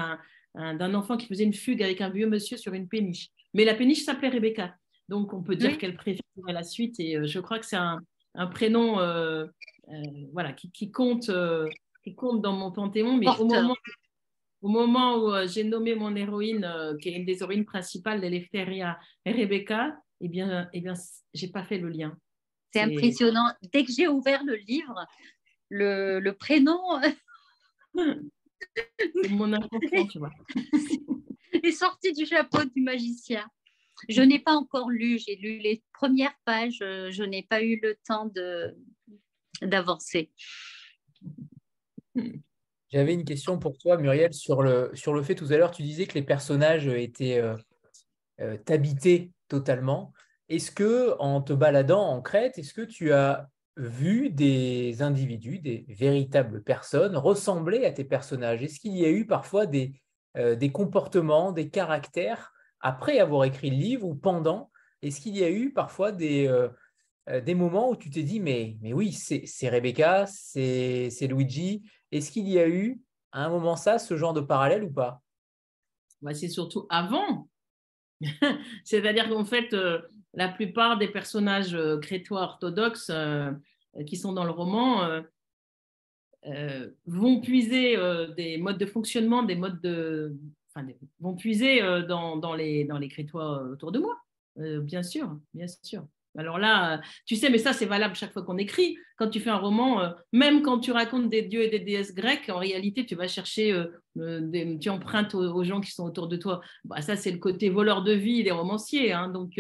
d'un enfant qui faisait une fugue avec un vieux monsieur sur une péniche. Mais la péniche s'appelait Rebecca. Donc, on peut dire qu'elle préfère la suite. Et je crois que c'est un, un, prénom euh, voilà, qui, compte, euh, qui compte dans mon panthéon. Mais au moment, au moment, où euh, j'ai nommé mon héroïne, qui est une des héroïnes principales d'Eleftheria, Rebecca, eh bien, eh bien j'ai pas fait le lien. C'est impressionnant. Dès que j'ai ouvert le livre, le, le prénom. mon inconscient, tu vois. est sorti du chapeau du magicien. Je n'ai pas encore lu, j'ai lu les premières pages, je n'ai pas eu le temps d'avancer. J'avais une question pour toi, Muriel, sur le, sur le fait tout à l'heure, tu disais que les personnages étaient euh, euh, habités totalement. Est-ce que, en te baladant en Crète, est-ce que tu as vu des individus, des véritables personnes ressembler à tes personnages? Est-ce qu'il y a eu parfois euh, des comportements, des caractères après avoir écrit le livre ou pendant Est-ce qu'il y a eu parfois des, euh, des moments où tu t'es dit, mais, mais oui, c'est Rebecca, c'est Luigi. Est-ce qu'il y a eu à un moment ça, ce genre de parallèle ou pas? Bah, C'est surtout avant. C'est-à-dire qu'en fait, euh, la plupart des personnages euh, crétois orthodoxes qui sont dans le roman vont puiser des modes de fonctionnement, des modes de. Enfin, vont puiser dans, dans, les, dans les crétois autour de moi, bien sûr, bien sûr. Alors là, tu sais, mais ça, c'est valable chaque fois qu'on écrit. Quand tu fais un roman, euh, même quand tu racontes des dieux et des déesses grecques, en réalité, tu vas chercher, euh, euh, tu empruntes aux, gens qui sont autour de toi. Bah, ça, c'est le côté voleur de vie des romanciers. Hein. donc,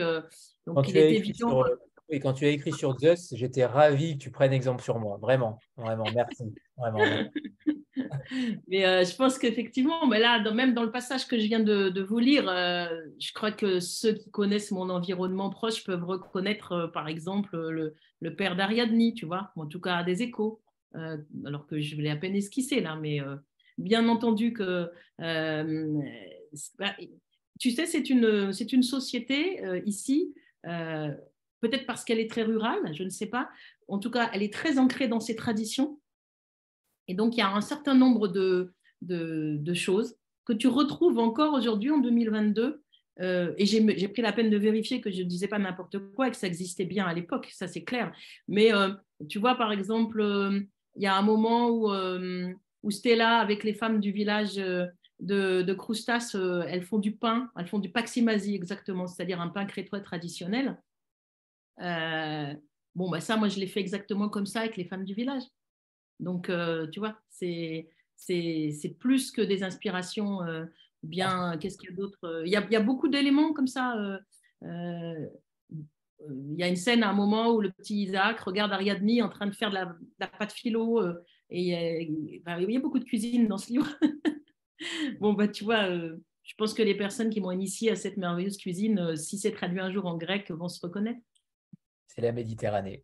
donc il est évident. Et quand tu as écrit sur Zeus, j'étais ravi que tu prennes exemple sur moi. Vraiment, vraiment, merci. Mais euh, je pense qu'effectivement, mais là, même dans le passage que je viens de, vous lire, euh, je crois que ceux qui connaissent mon environnement proche peuvent reconnaître, euh, par exemple, le, père d'Ariadne, tu vois, en tout cas des échos, alors que je l'ai à peine esquissé là, mais bien entendu que, tu sais, c'est une société ici peut-être parce qu'elle est très rurale, je ne sais pas. En tout cas, elle est très ancrée dans ses traditions. Et donc, il y a un certain nombre de, choses que tu retrouves encore aujourd'hui en 2022. Euh, et j'ai pris la peine de vérifier que je ne disais pas n'importe quoi et que ça existait bien à l'époque, ça c'est clair. Mais euh, tu vois, par exemple, euh, il y a un moment où, où, Stella, avec les femmes du village de, de elles font du pain, elles font du paximasi exactement, c'est-à-dire un pain crétois traditionnel. bon, bah ça, moi, je l'ai fait exactement comme ça avec les femmes du village. Donc, tu vois, c'est plus que des inspirations bien. Qu'est-ce qu'il y a d'autre il, y a, beaucoup d'éléments comme ça. il y a une scène à un moment où le petit Isaac regarde Ariadne en train de faire de la, pâte philo. et il y a beaucoup de cuisine dans ce livre. bon, bah, tu vois, je pense que les personnes qui m'ont initié à cette merveilleuse cuisine, si c'est traduit un jour en grec, vont se reconnaître. C'est la Méditerranée.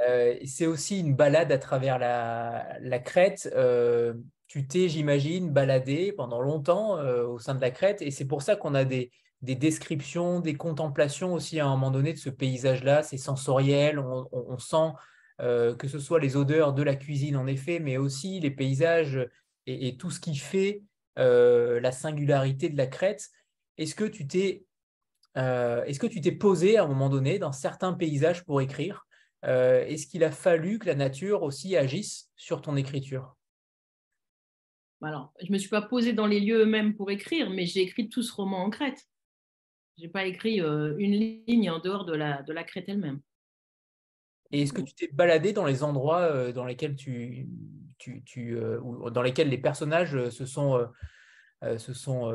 Euh, c'est aussi une balade à travers la, Crète. Euh, tu t'es, j'imagine, baladé pendant longtemps euh, au sein de la Crète et c'est pour ça qu'on a des, descriptions, des contemplations aussi à un moment donné de ce paysage-là. C'est sensoriel, on, sent que ce soit les odeurs de la cuisine en effet, mais aussi les paysages et, tout ce qui fait la singularité de la Crète. Est-ce que tu t'es est-ce que tu t'es posé à un moment donné dans certains paysages pour écrire euh, est-ce qu'il a fallu que la nature aussi agisse sur ton écriture? Alors, je ne me suis pas posée dans les lieux eux-mêmes pour écrire, mais j'ai écrit tout ce roman en Crète. Je n'ai pas écrit euh, une ligne en dehors de la, de la Crète elle-même. Et est-ce que tu t'es baladé dans les endroits euh, dans lesquels tu, tu, tu dans lesquels les personnages se sont, se sont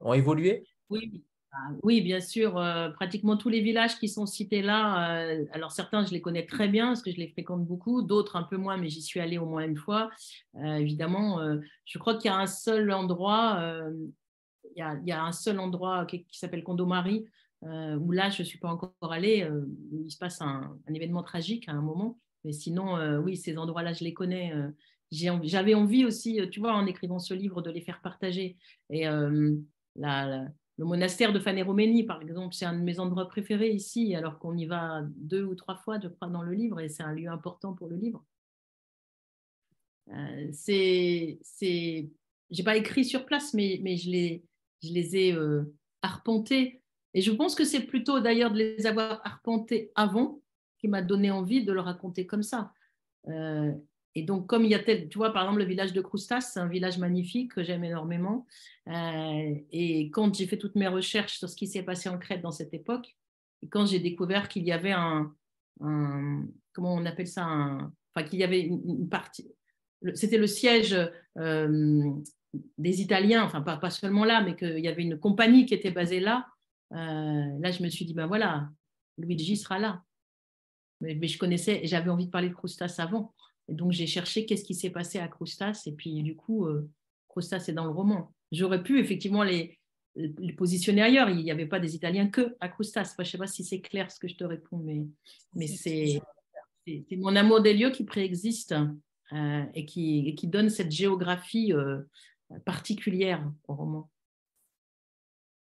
ont évolué? Oui, oui, bien sûr. Euh, pratiquement tous les villages qui sont cités là, euh, alors certains, je les connais très bien parce que je les fréquente beaucoup, d'autres un peu moins, mais j'y suis allée au moins une fois. Euh, évidemment, je crois qu'il y a un seul endroit, il y, a, un seul endroit qui, s'appelle Condomari, où là, je ne suis pas encore allée, où il se passe un, événement tragique à un moment. Mais sinon, oui, ces endroits-là, je les connais. J'avais envie aussi, tu vois, en écrivant ce livre, de les faire partager. Et la le monastère de Fanéroménie, par exemple, c'est un de mes endroits préférés ici, alors qu'on y va deux ou trois fois, je crois, dans le livre, et c'est un lieu important pour le livre. Euh, c'est, c'est, j'ai pas écrit sur place, mais, mais je, les, je les ai euh, arpentés. Et je pense que c'est plutôt d'ailleurs de les avoir arpentés avant qui m'a donné envie de le raconter comme ça. Euh, et donc, comme il y a tel, tu vois, par exemple, le village de Croustas, c'est un village magnifique que j'aime énormément. Euh, et quand j'ai fait toutes mes recherches sur ce qui s'est passé en Crète dans cette époque, et quand j'ai découvert qu'il y avait un, comment on appelle ça, enfin qu'il y avait une, partie, c'était le siège euh, des Italiens, enfin pas, seulement là, mais qu'il y avait une compagnie qui était basée là. Euh, là, je me suis dit, ben voilà, Luigi sera là. Mais, mais je connaissais, j'avais envie de parler de Croustas avant. Et donc, j'ai cherché qu'est-ce qui s'est passé à Croustas. Et puis, du coup, euh, Croustas est dans le roman. J'aurais pu effectivement les, les, positionner ailleurs. Il n'y avait pas des Italiens que à Croustas. je ne sais pas si c'est clair ce que je te réponds, mais, mais c'est mon amour des lieux qui préexiste euh, et, qui, qui, donne cette géographie euh, particulière au roman.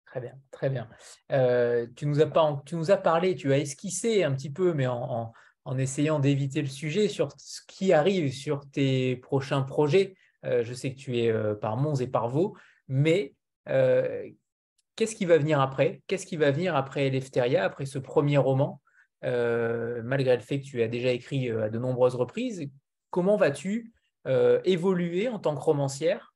Très bien, très bien. tu, nous as pas, tu nous as parlé, tu as esquissé un petit peu, mais en, en essayant d'éviter le sujet sur ce qui arrive sur tes prochains projets. Euh, je sais que tu es euh, par Mons et par Vaux, mais euh, qu'est-ce qui va venir après? Qu'est-ce qui va venir après Eleftheria, après ce premier roman? Malgré le fait que tu as déjà écrit à de nombreuses reprises, comment vas-tu évoluer en tant que romancière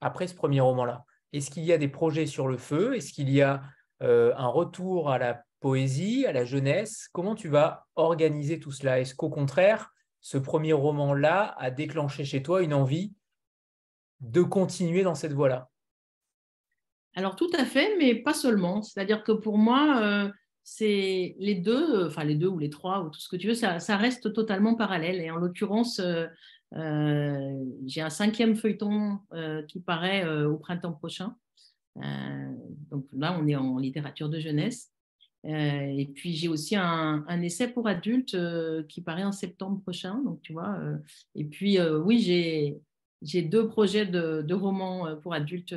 après ce premier roman-là? Est-ce qu'il y a des projets sur le feu? Est-ce qu'il y a un retour à la poésie, à la jeunesse. Comment tu vas organiser tout cela? Est-ce qu'au contraire, ce premier roman-là a déclenché chez toi une envie de continuer dans cette voie-là? Alors tout à fait, mais pas seulement. C'est-à-dire que pour moi, euh, c'est les deux, euh, enfin les deux ou les trois ou tout ce que tu veux, ça, reste totalement parallèle. Et en l'occurrence, euh, j'ai un cinquième feuilleton qui paraît au printemps prochain. donc là, on est en littérature de jeunesse. Euh, et puis j'ai aussi un, essai pour adultes euh, qui paraît en septembre prochain. Donc tu vois. Euh, et puis oui, j'ai j'ai deux projets de, romans pour adultes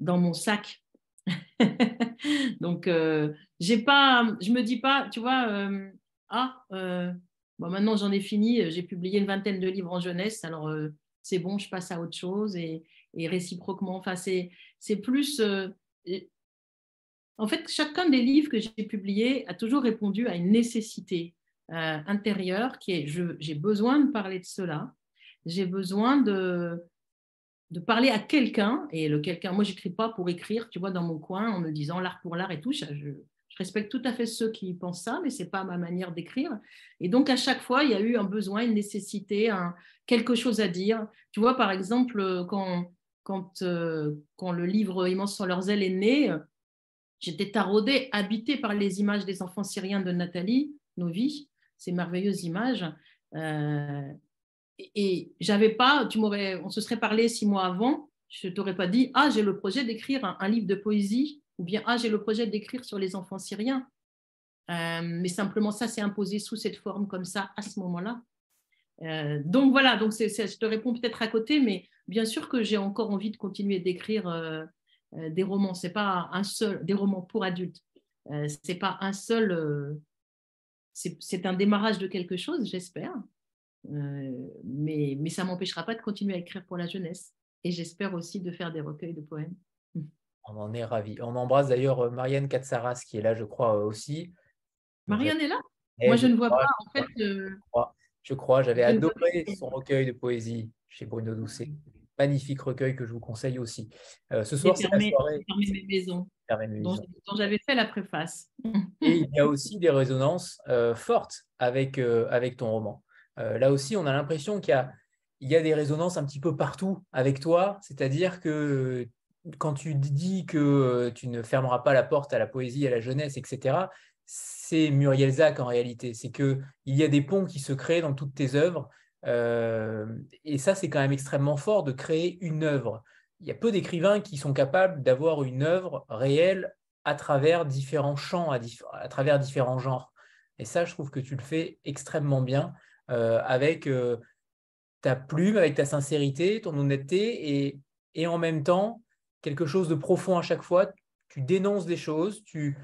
dans mon sac. donc j'ai pas, je me dis pas, tu vois, ah bon maintenant j'en ai fini, j'ai publié une vingtaine de livres en jeunesse, alors c'est bon, je passe à autre chose et, réciproquement. Enfin c'est plus en fait, chacun des livres que j'ai publiés a toujours répondu à une nécessité euh, intérieure qui est j'ai besoin de parler de cela, j'ai besoin de, de parler à quelqu'un, et le quelqu'un, moi, j'écris pas pour écrire, tu vois, dans mon coin, en me disant l'art pour l'art et tout. Je, Je respecte tout à fait ceux qui pensent ça, mais ce n'est pas ma manière d'écrire. Et donc, à chaque fois, il y a eu un besoin, une nécessité, quelque chose à dire. Tu vois, par exemple, quand, quand, euh, quand le livre Immense sur leurs ailes est né, j'étais taraudée, habitée par les images des enfants syriens de Nathalie Novi, ces merveilleuses images. Euh, et, j'avais pas, tu m'aurais, on se serait parlé six mois avant, je t'aurais pas dit, ah, j'ai le projet d'écrire un, livre de poésie, ou bien, ah, j'ai le projet d'écrire sur les enfants syriens. Euh, mais simplement, ça s'est imposé sous cette forme comme ça à ce moment-là. Euh, donc voilà, donc c'est, je te réponds peut-être à côté, mais bien sûr que j'ai encore envie de continuer d'écrire euh, des romans. C'est pas un seul, des romans pour adultes. c'est pas un seul. c'est, un démarrage de quelque chose, j'espère. mais, mais ça m'empêchera pas de continuer à écrire pour la jeunesse. Et j'espère aussi de faire des recueils de poèmes. On en est ravis. On embrasse d'ailleurs Marianne Katsaras qui est là, je crois, aussi. Marianne est là? Moi, je, ne vois pas. En fait, je crois, j'avais adoré son recueil de poésie chez Bruno Doucet. Magnifique recueil que je vous conseille aussi. Euh, ce soir, c'est la soirée. mes maisons, dont, j'avais fait la préface. Et il y a aussi des résonances euh, fortes avec, euh, avec ton roman. là aussi, on a l'impression qu'il y a, il y a des résonances un petit peu partout avec toi. C'est-à-dire que quand tu dis que tu ne fermeras pas la porte à la poésie, à la jeunesse, etc., c'est Muriel Zach en réalité. C'est qu'il y a des ponts qui se créent dans toutes tes œuvres. Euh, et ça, c'est quand même extrêmement fort de créer une œuvre. Il y a peu d'écrivains qui sont capables d'avoir une œuvre réelle à travers différents champs, à, travers différents genres. Et ça, je trouve que tu le fais extrêmement bien euh, avec euh, ta plume, avec ta sincérité, ton honnêteté et, en même temps quelque chose de profond à chaque fois. Tu dénonces des choses, tu,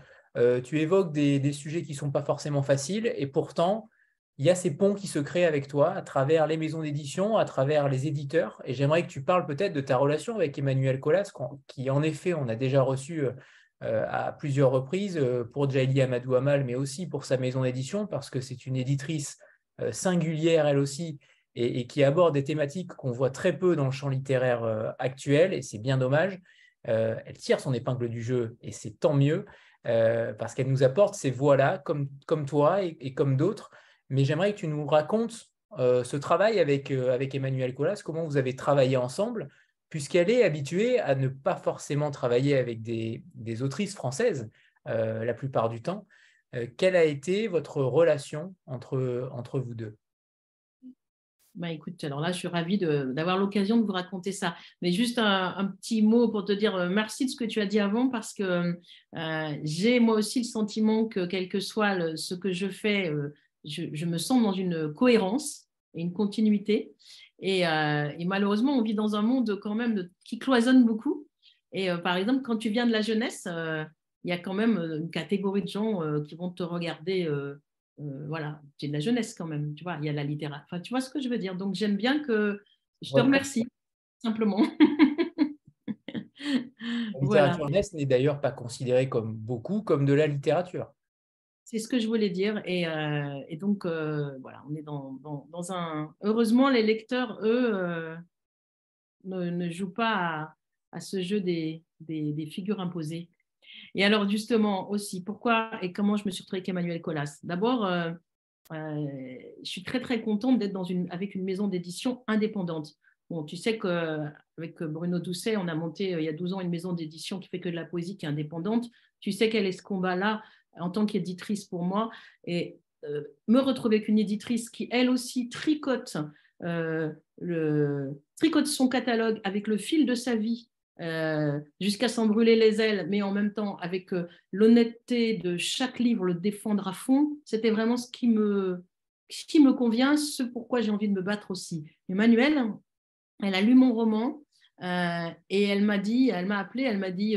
tu évoques des, sujets qui ne sont pas forcément faciles, et pourtant, il y a ces ponts qui se créent avec toi à travers les maisons d'édition, à travers les éditeurs. Et j'aimerais que tu parles peut-être de ta relation avec Emmanuel Colas, qui en effet, on a déjà reçu euh, euh, à plusieurs reprises pour Jaili Amadou Amal, mais aussi pour sa maison d'édition, parce que c'est une éditrice singulière elle aussi, et, qui aborde des thématiques qu'on voit très peu dans le champ littéraire actuel, et c'est bien dommage. elle tire son épingle du jeu, et c'est tant mieux. Euh, parce qu'elle nous apporte ces voix-là, comme, comme toi et, comme d'autres. Mais j'aimerais que tu nous racontes euh, ce travail avec, euh, avec Emmanuel Colas, comment vous avez travaillé ensemble, puisqu'elle est habituée à ne pas forcément travailler avec des, des autrices françaises la plupart du temps. quelle a été votre relation entre, entre vous deux? Bah, écoute, alors là, je suis ravie d'avoir l'occasion de vous raconter ça. Mais juste un, petit mot pour te dire euh, merci de ce que tu as dit avant, parce que euh, j'ai moi aussi le sentiment que, quel que soit ce que je fais, euh, je, me sens dans une cohérence et une continuité. Et, malheureusement, on vit dans un monde quand même qui cloisonne beaucoup. Et par exemple, quand tu viens de la jeunesse, il y a quand même une catégorie de gens qui vont te regarder euh, voilà, j'ai de la jeunesse quand même, tu vois, il y a la littérature. Enfin, tu vois ce que je veux dire? Donc, j'aime bien que je te remercie, simplement. la littérature jeunesse n'est d'ailleurs pas considérée comme beaucoup comme de la littérature. C'est ce que je voulais dire. Et, euh, donc, euh, voilà, on est dans, un. Heureusement, les lecteurs, eux, ne, jouent pas à, ce jeu des, figures imposées. Et alors, justement, aussi, pourquoi et comment je me suis retrouvée avec Emmanuel Colas D'abord, euh, euh, je suis très, très contente d'être dans une, avec une maison d'édition indépendante. Bon, tu sais qu'avec Bruno Doucet, on a monté euh, il y a 12 ans une maison d'édition qui fait que de la poésie qui est indépendante. Tu sais quel est ce combat-là? En tant qu'éditrice pour moi. Et me retrouver avec une éditrice qui, elle aussi, tricote, tricote son catalogue avec le fil de sa vie euh, jusqu'à s'en brûler les ailes, mais en même temps avec euh, l'honnêteté de chaque livre, le défendre à fond, c'était vraiment ce qui me, convient, ce pourquoi j'ai envie de me battre aussi. Emmanuelle, elle a lu mon roman euh, et elle m'a dit, elle m'a appelé, elle m'a dit,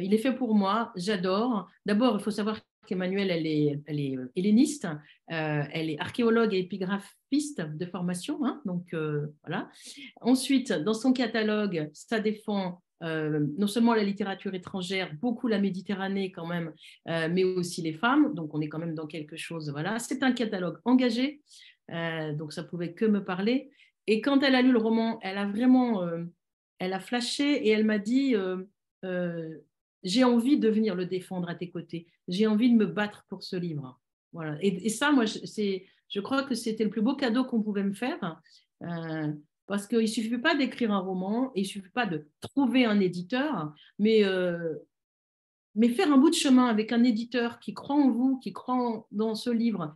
il est fait pour moi, j'adore. D'abord, il faut savoir qu'Emmanuelle, elle est, elle est helléniste, elle est archéologue et épigraphiste de formation, hein, donc voilà. Ensuite, dans son catalogue, ça défend euh, non seulement la littérature étrangère, beaucoup la Méditerranée quand même, euh, mais aussi les femmes. Donc on est quand même dans quelque chose. Voilà, c'est un catalogue engagé, euh, donc ça pouvait que me parler. Et quand elle a lu le roman, elle a vraiment, elle a flashé et elle m'a dit, j'ai envie de venir le défendre à tes côtés. J'ai envie de me battre pour ce livre. Voilà. Et, ça, moi, c'est, je crois que c'était le plus beau cadeau qu'on pouvait me faire. Euh, parce qu'il ne suffit pas d'écrire un roman, il ne suffit pas de trouver un éditeur, mais, euh, mais faire un bout de chemin avec un éditeur qui croit en vous, qui croit dans ce livre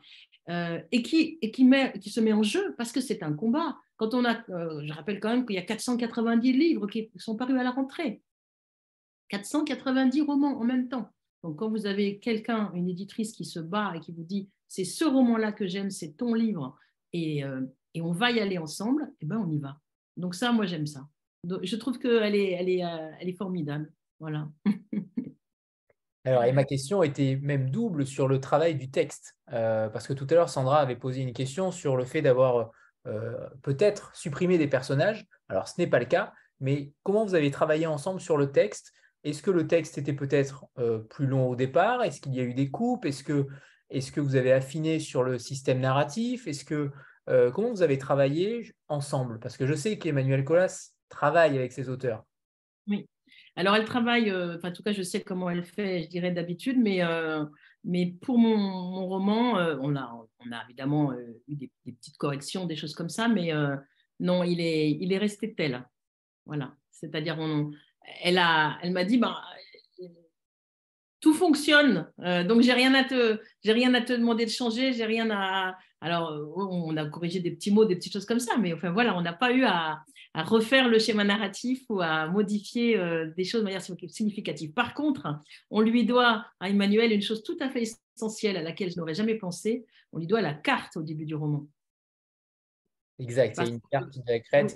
euh, et, qui, et qui, met, qui se met en jeu, parce que c'est un combat. Quand on a, je rappelle quand même qu'il y a 490 livres qui sont parus à la rentrée. 490 romans en même temps. Donc, quand vous avez quelqu'un, une éditrice qui se bat et qui vous dit c'est ce roman-là que j'aime, c'est ton livre, et, euh, et, on va y aller ensemble, et eh ben on y va. Donc, ça, moi, j'aime ça. je trouve qu'elle est, elle est, euh, elle est formidable. Voilà. Alors, et ma question était même double sur le travail du texte, euh, parce que tout à l'heure, Sandra avait posé une question sur le fait d'avoir peut-être supprimé des personnages. Alors, ce n'est pas le cas, mais comment vous avez travaillé ensemble sur le texte est-ce que le texte était peut-être euh, plus long au départ? Est-ce qu'il y a eu des coupes? Est-ce que, est que vous avez affiné sur le système narratif? Est-ce que euh, comment vous avez travaillé ensemble? Parce que je sais qu'Emmanuel Colas travaille avec ses auteurs. Oui. Alors elle travaille, euh, en tout cas je sais comment elle fait, je dirais d'habitude, mais, mais pour mon, roman, on, a, on a évidemment eu des, petites corrections, des choses comme ça, mais non, il est, il est resté tel. Voilà. C'est-à-dire, on, elle a, elle m'a dit, bah, tout fonctionne, euh, donc j'ai rien à te, j'ai rien à te demander de changer, j'ai rien à. Alors, on a corrigé des petits mots, des petites choses comme ça, mais enfin voilà, on n'a pas eu à, refaire le schéma narratif ou à modifier euh, des choses de manière significative. Par contre, on lui doit à Emmanuel une chose tout à fait essentielle à laquelle je n'aurais jamais pensé. On lui doit la carte au début du roman. Exact, c'est une carte de la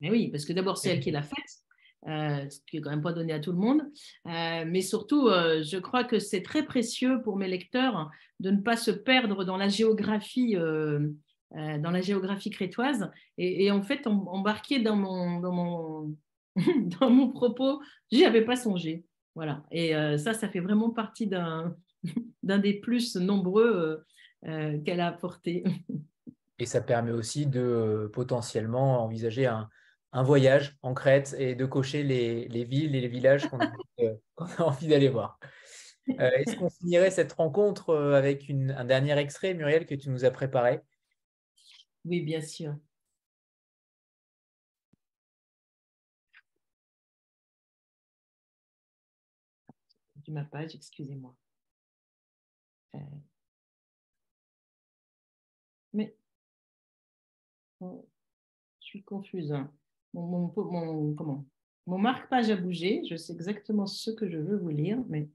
Mais oui, parce que d'abord c'est elle qui l'a faite. Euh, ce qui n'est quand même pas donné à tout le monde. Euh, mais surtout, euh, je crois que c'est très précieux pour mes lecteurs de ne pas se perdre dans la géographie, dans la géographie crétoise et, en fait embarquer dans mon, dans mon, dans mon propos, j'y avais pas songé. Voilà. Et ça, ça fait vraiment partie d'un des plus nombreux qu'elle a apporté. Et ça permet aussi de potentiellement envisager un, un voyage en Crète et de cocher les, villes et les villages qu'on a, envie d'aller voir. Euh, est-ce qu'on finirait cette rencontre euh, avec un dernier extrait, Muriel, que tu nous as préparé? Oui, bien sûr. Excusez-moi. Euh, mais je suis confuse. Hein mon, mon, comment, mon marque-page a bougé. Je sais exactement ce que je veux vous lire, mais,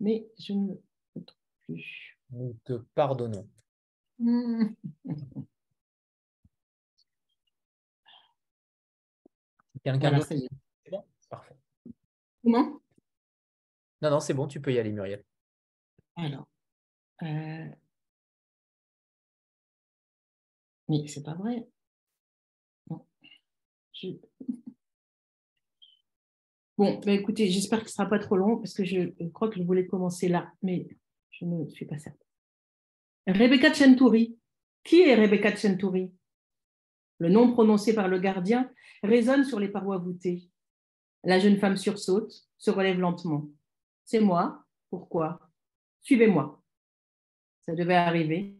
mais je ne le trouve plus. Nous te pardonnons. Quelqu'un d'autre C'est bon? Parfait. Comment? Non, non, c'est bon, tu peux y aller, Muriel. Alors. Euh... Mais c'est pas vrai. Bon, bah, écoutez, j'espère que ce ne sera pas trop long parce que je crois que je voulais commencer là, mais je ne suis pas certaine. Rebecca Centuri. Qui est Rebecca Centuri Le nom prononcé par le gardien résonne sur les parois voûtées. La jeune femme sursaute, se relève lentement. C'est moi. Pourquoi? Suivez-moi. Ça devait arriver.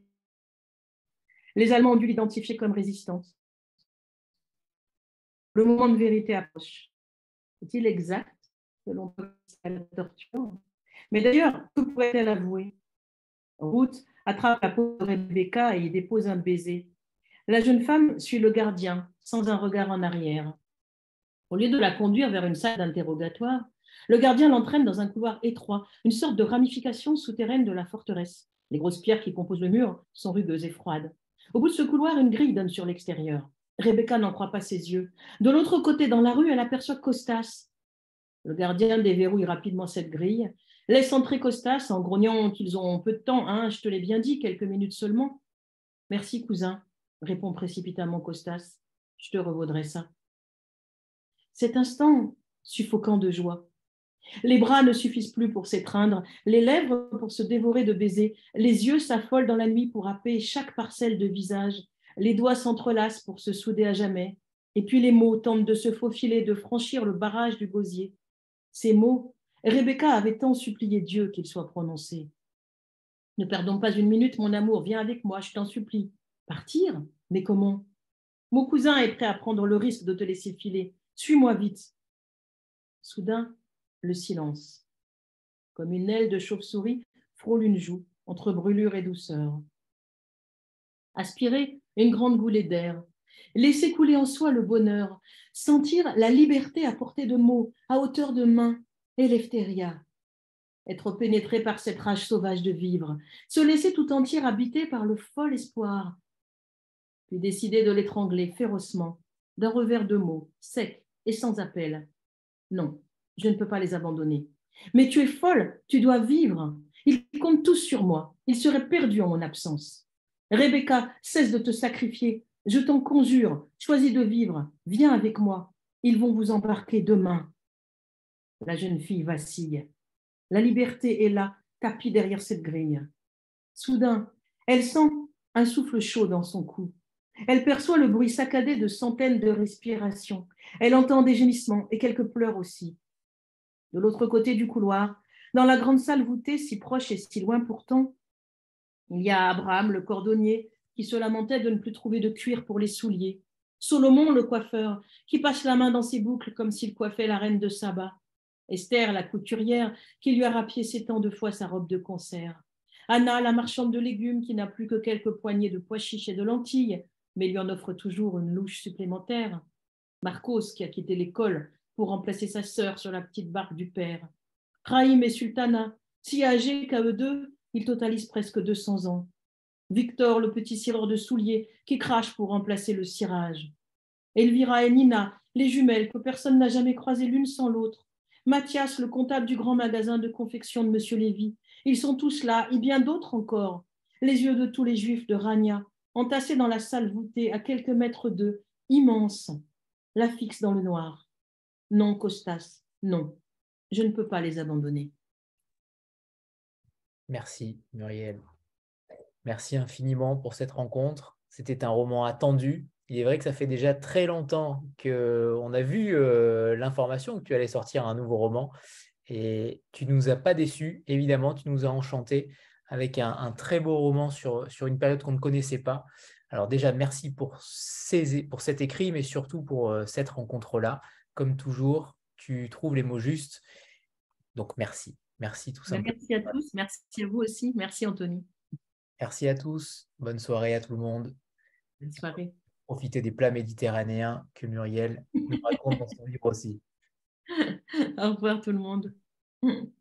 Les Allemands ont dû l'identifier comme résistante. Le moment de vérité approche. Est-il exact selon la torture? Mais d'ailleurs, que pourrait-elle avouer? Ruth attrape la peau de Rebecca et y dépose un baiser. La jeune femme suit le gardien, sans un regard en arrière. Au lieu de la conduire vers une salle d'interrogatoire, le gardien l'entraîne dans un couloir étroit, une sorte de ramification souterraine de la forteresse. Les grosses pierres qui composent le mur sont rugueuses et froides. Au bout de ce couloir, une grille donne sur l'extérieur. Rebecca n'en croit pas ses yeux. De l'autre côté, dans la rue, elle aperçoit Costas. Le gardien déverrouille rapidement cette grille, laisse entrer Costas en grognant qu'ils ont peu de temps. Hein, je te l'ai bien dit, quelques minutes seulement. Merci, cousin, répond précipitamment Costas. Je te revaudrai ça. Cet instant suffocant de joie. Les bras ne suffisent plus pour s'étreindre, les lèvres pour se dévorer de baisers, les yeux s'affolent dans la nuit pour happer chaque parcelle de visage, les doigts s'entrelacent pour se souder à jamais, et puis les mots tentent de se faufiler, de franchir le barrage du gosier. ces mots, Rebecca avait tant supplié Dieu qu'ils soient prononcés. Ne perdons pas une minute, mon amour, viens avec moi, je t'en supplie. Partir? Mais comment? Mon cousin est prêt à prendre le risque de te laisser filer. Suis-moi vite. Soudain, le silence. Comme une aile de chauve-souris frôle une joue entre brûlure et douceur. Aspirer une grande goulée d'air, laisser couler en soi le bonheur, sentir la liberté à portée de mots, à hauteur de main, Eleftheria. Être pénétré par cette rage sauvage de vivre, se laisser tout entière habiter par le fol espoir, puis décider de l'étrangler férocement, d'un revers de mots, sec et sans appel. Non, je ne peux pas les abandonner. Mais tu es folle, tu dois vivre. Ils comptent tous sur moi. Ils seraient perdus en mon absence. Rebecca, cesse de te sacrifier. Je t'en conjure, choisis de vivre. Viens avec moi. Ils vont vous embarquer demain. La jeune fille vacille. La liberté est là, tapie derrière cette grille. Soudain, elle sent un souffle chaud dans son cou. Elle perçoit le bruit saccadé de centaines de respirations. Elle entend des gémissements et quelques pleurs aussi. De l'autre côté du couloir, dans la grande salle voûtée, si proche et si loin pourtant, il y a Abraham, le cordonnier, qui se lamentait de ne plus trouver de cuir pour les souliers. Solomon, le coiffeur, qui passe la main dans ses boucles comme s'il coiffait la reine de Saba. Esther, la couturière, qui lui a rapiécé tant de fois sa robe de concert. Anna, la marchande de légumes, qui n'a plus que quelques poignées de pois chiches et de lentilles, mais lui en offre toujours une louche supplémentaire. Marcos, qui a quitté l'école pour remplacer sa sœur sur la petite barque du père. Rahim et Sultana, si âgés qu'à eux deux, ils totalisent presque 200 ans. Victor, le petit cireur de souliers, qui crache pour remplacer le cirage. Elvira et Nina, les jumelles que personne n'a jamais croisées l'une sans l'autre. Mathias, le comptable du grand magasin de confection de M. Lévy. Ils sont tous là, et bien d'autres encore. Les yeux de tous les juifs de Rania, entassés dans la salle voûtée à quelques mètres d'eux, immense, la fixe dans le noir. Non, Costas, non, je ne peux pas les abandonner. Merci, Muriel. Merci infiniment pour cette rencontre. C'était un roman attendu. Il est vrai que ça fait déjà très longtemps qu'on a vu euh, l'information que tu allais sortir un nouveau roman et tu ne nous as pas déçus. Évidemment, tu nous as enchantés avec un, très beau roman sur, sur une période qu'on ne connaissait pas. Alors déjà, merci pour, ces, pour cet écrit, mais surtout pour euh, cette rencontre-là. Comme toujours, tu trouves les mots justes. Donc merci. Merci tout simplement. Merci à tous. Merci à vous aussi. Merci Anthony. Merci à tous. Bonne soirée à tout le monde. Bonne soirée. Profitez des plats méditerranéens que Muriel nous raconte dans son livre aussi. Au revoir tout le monde.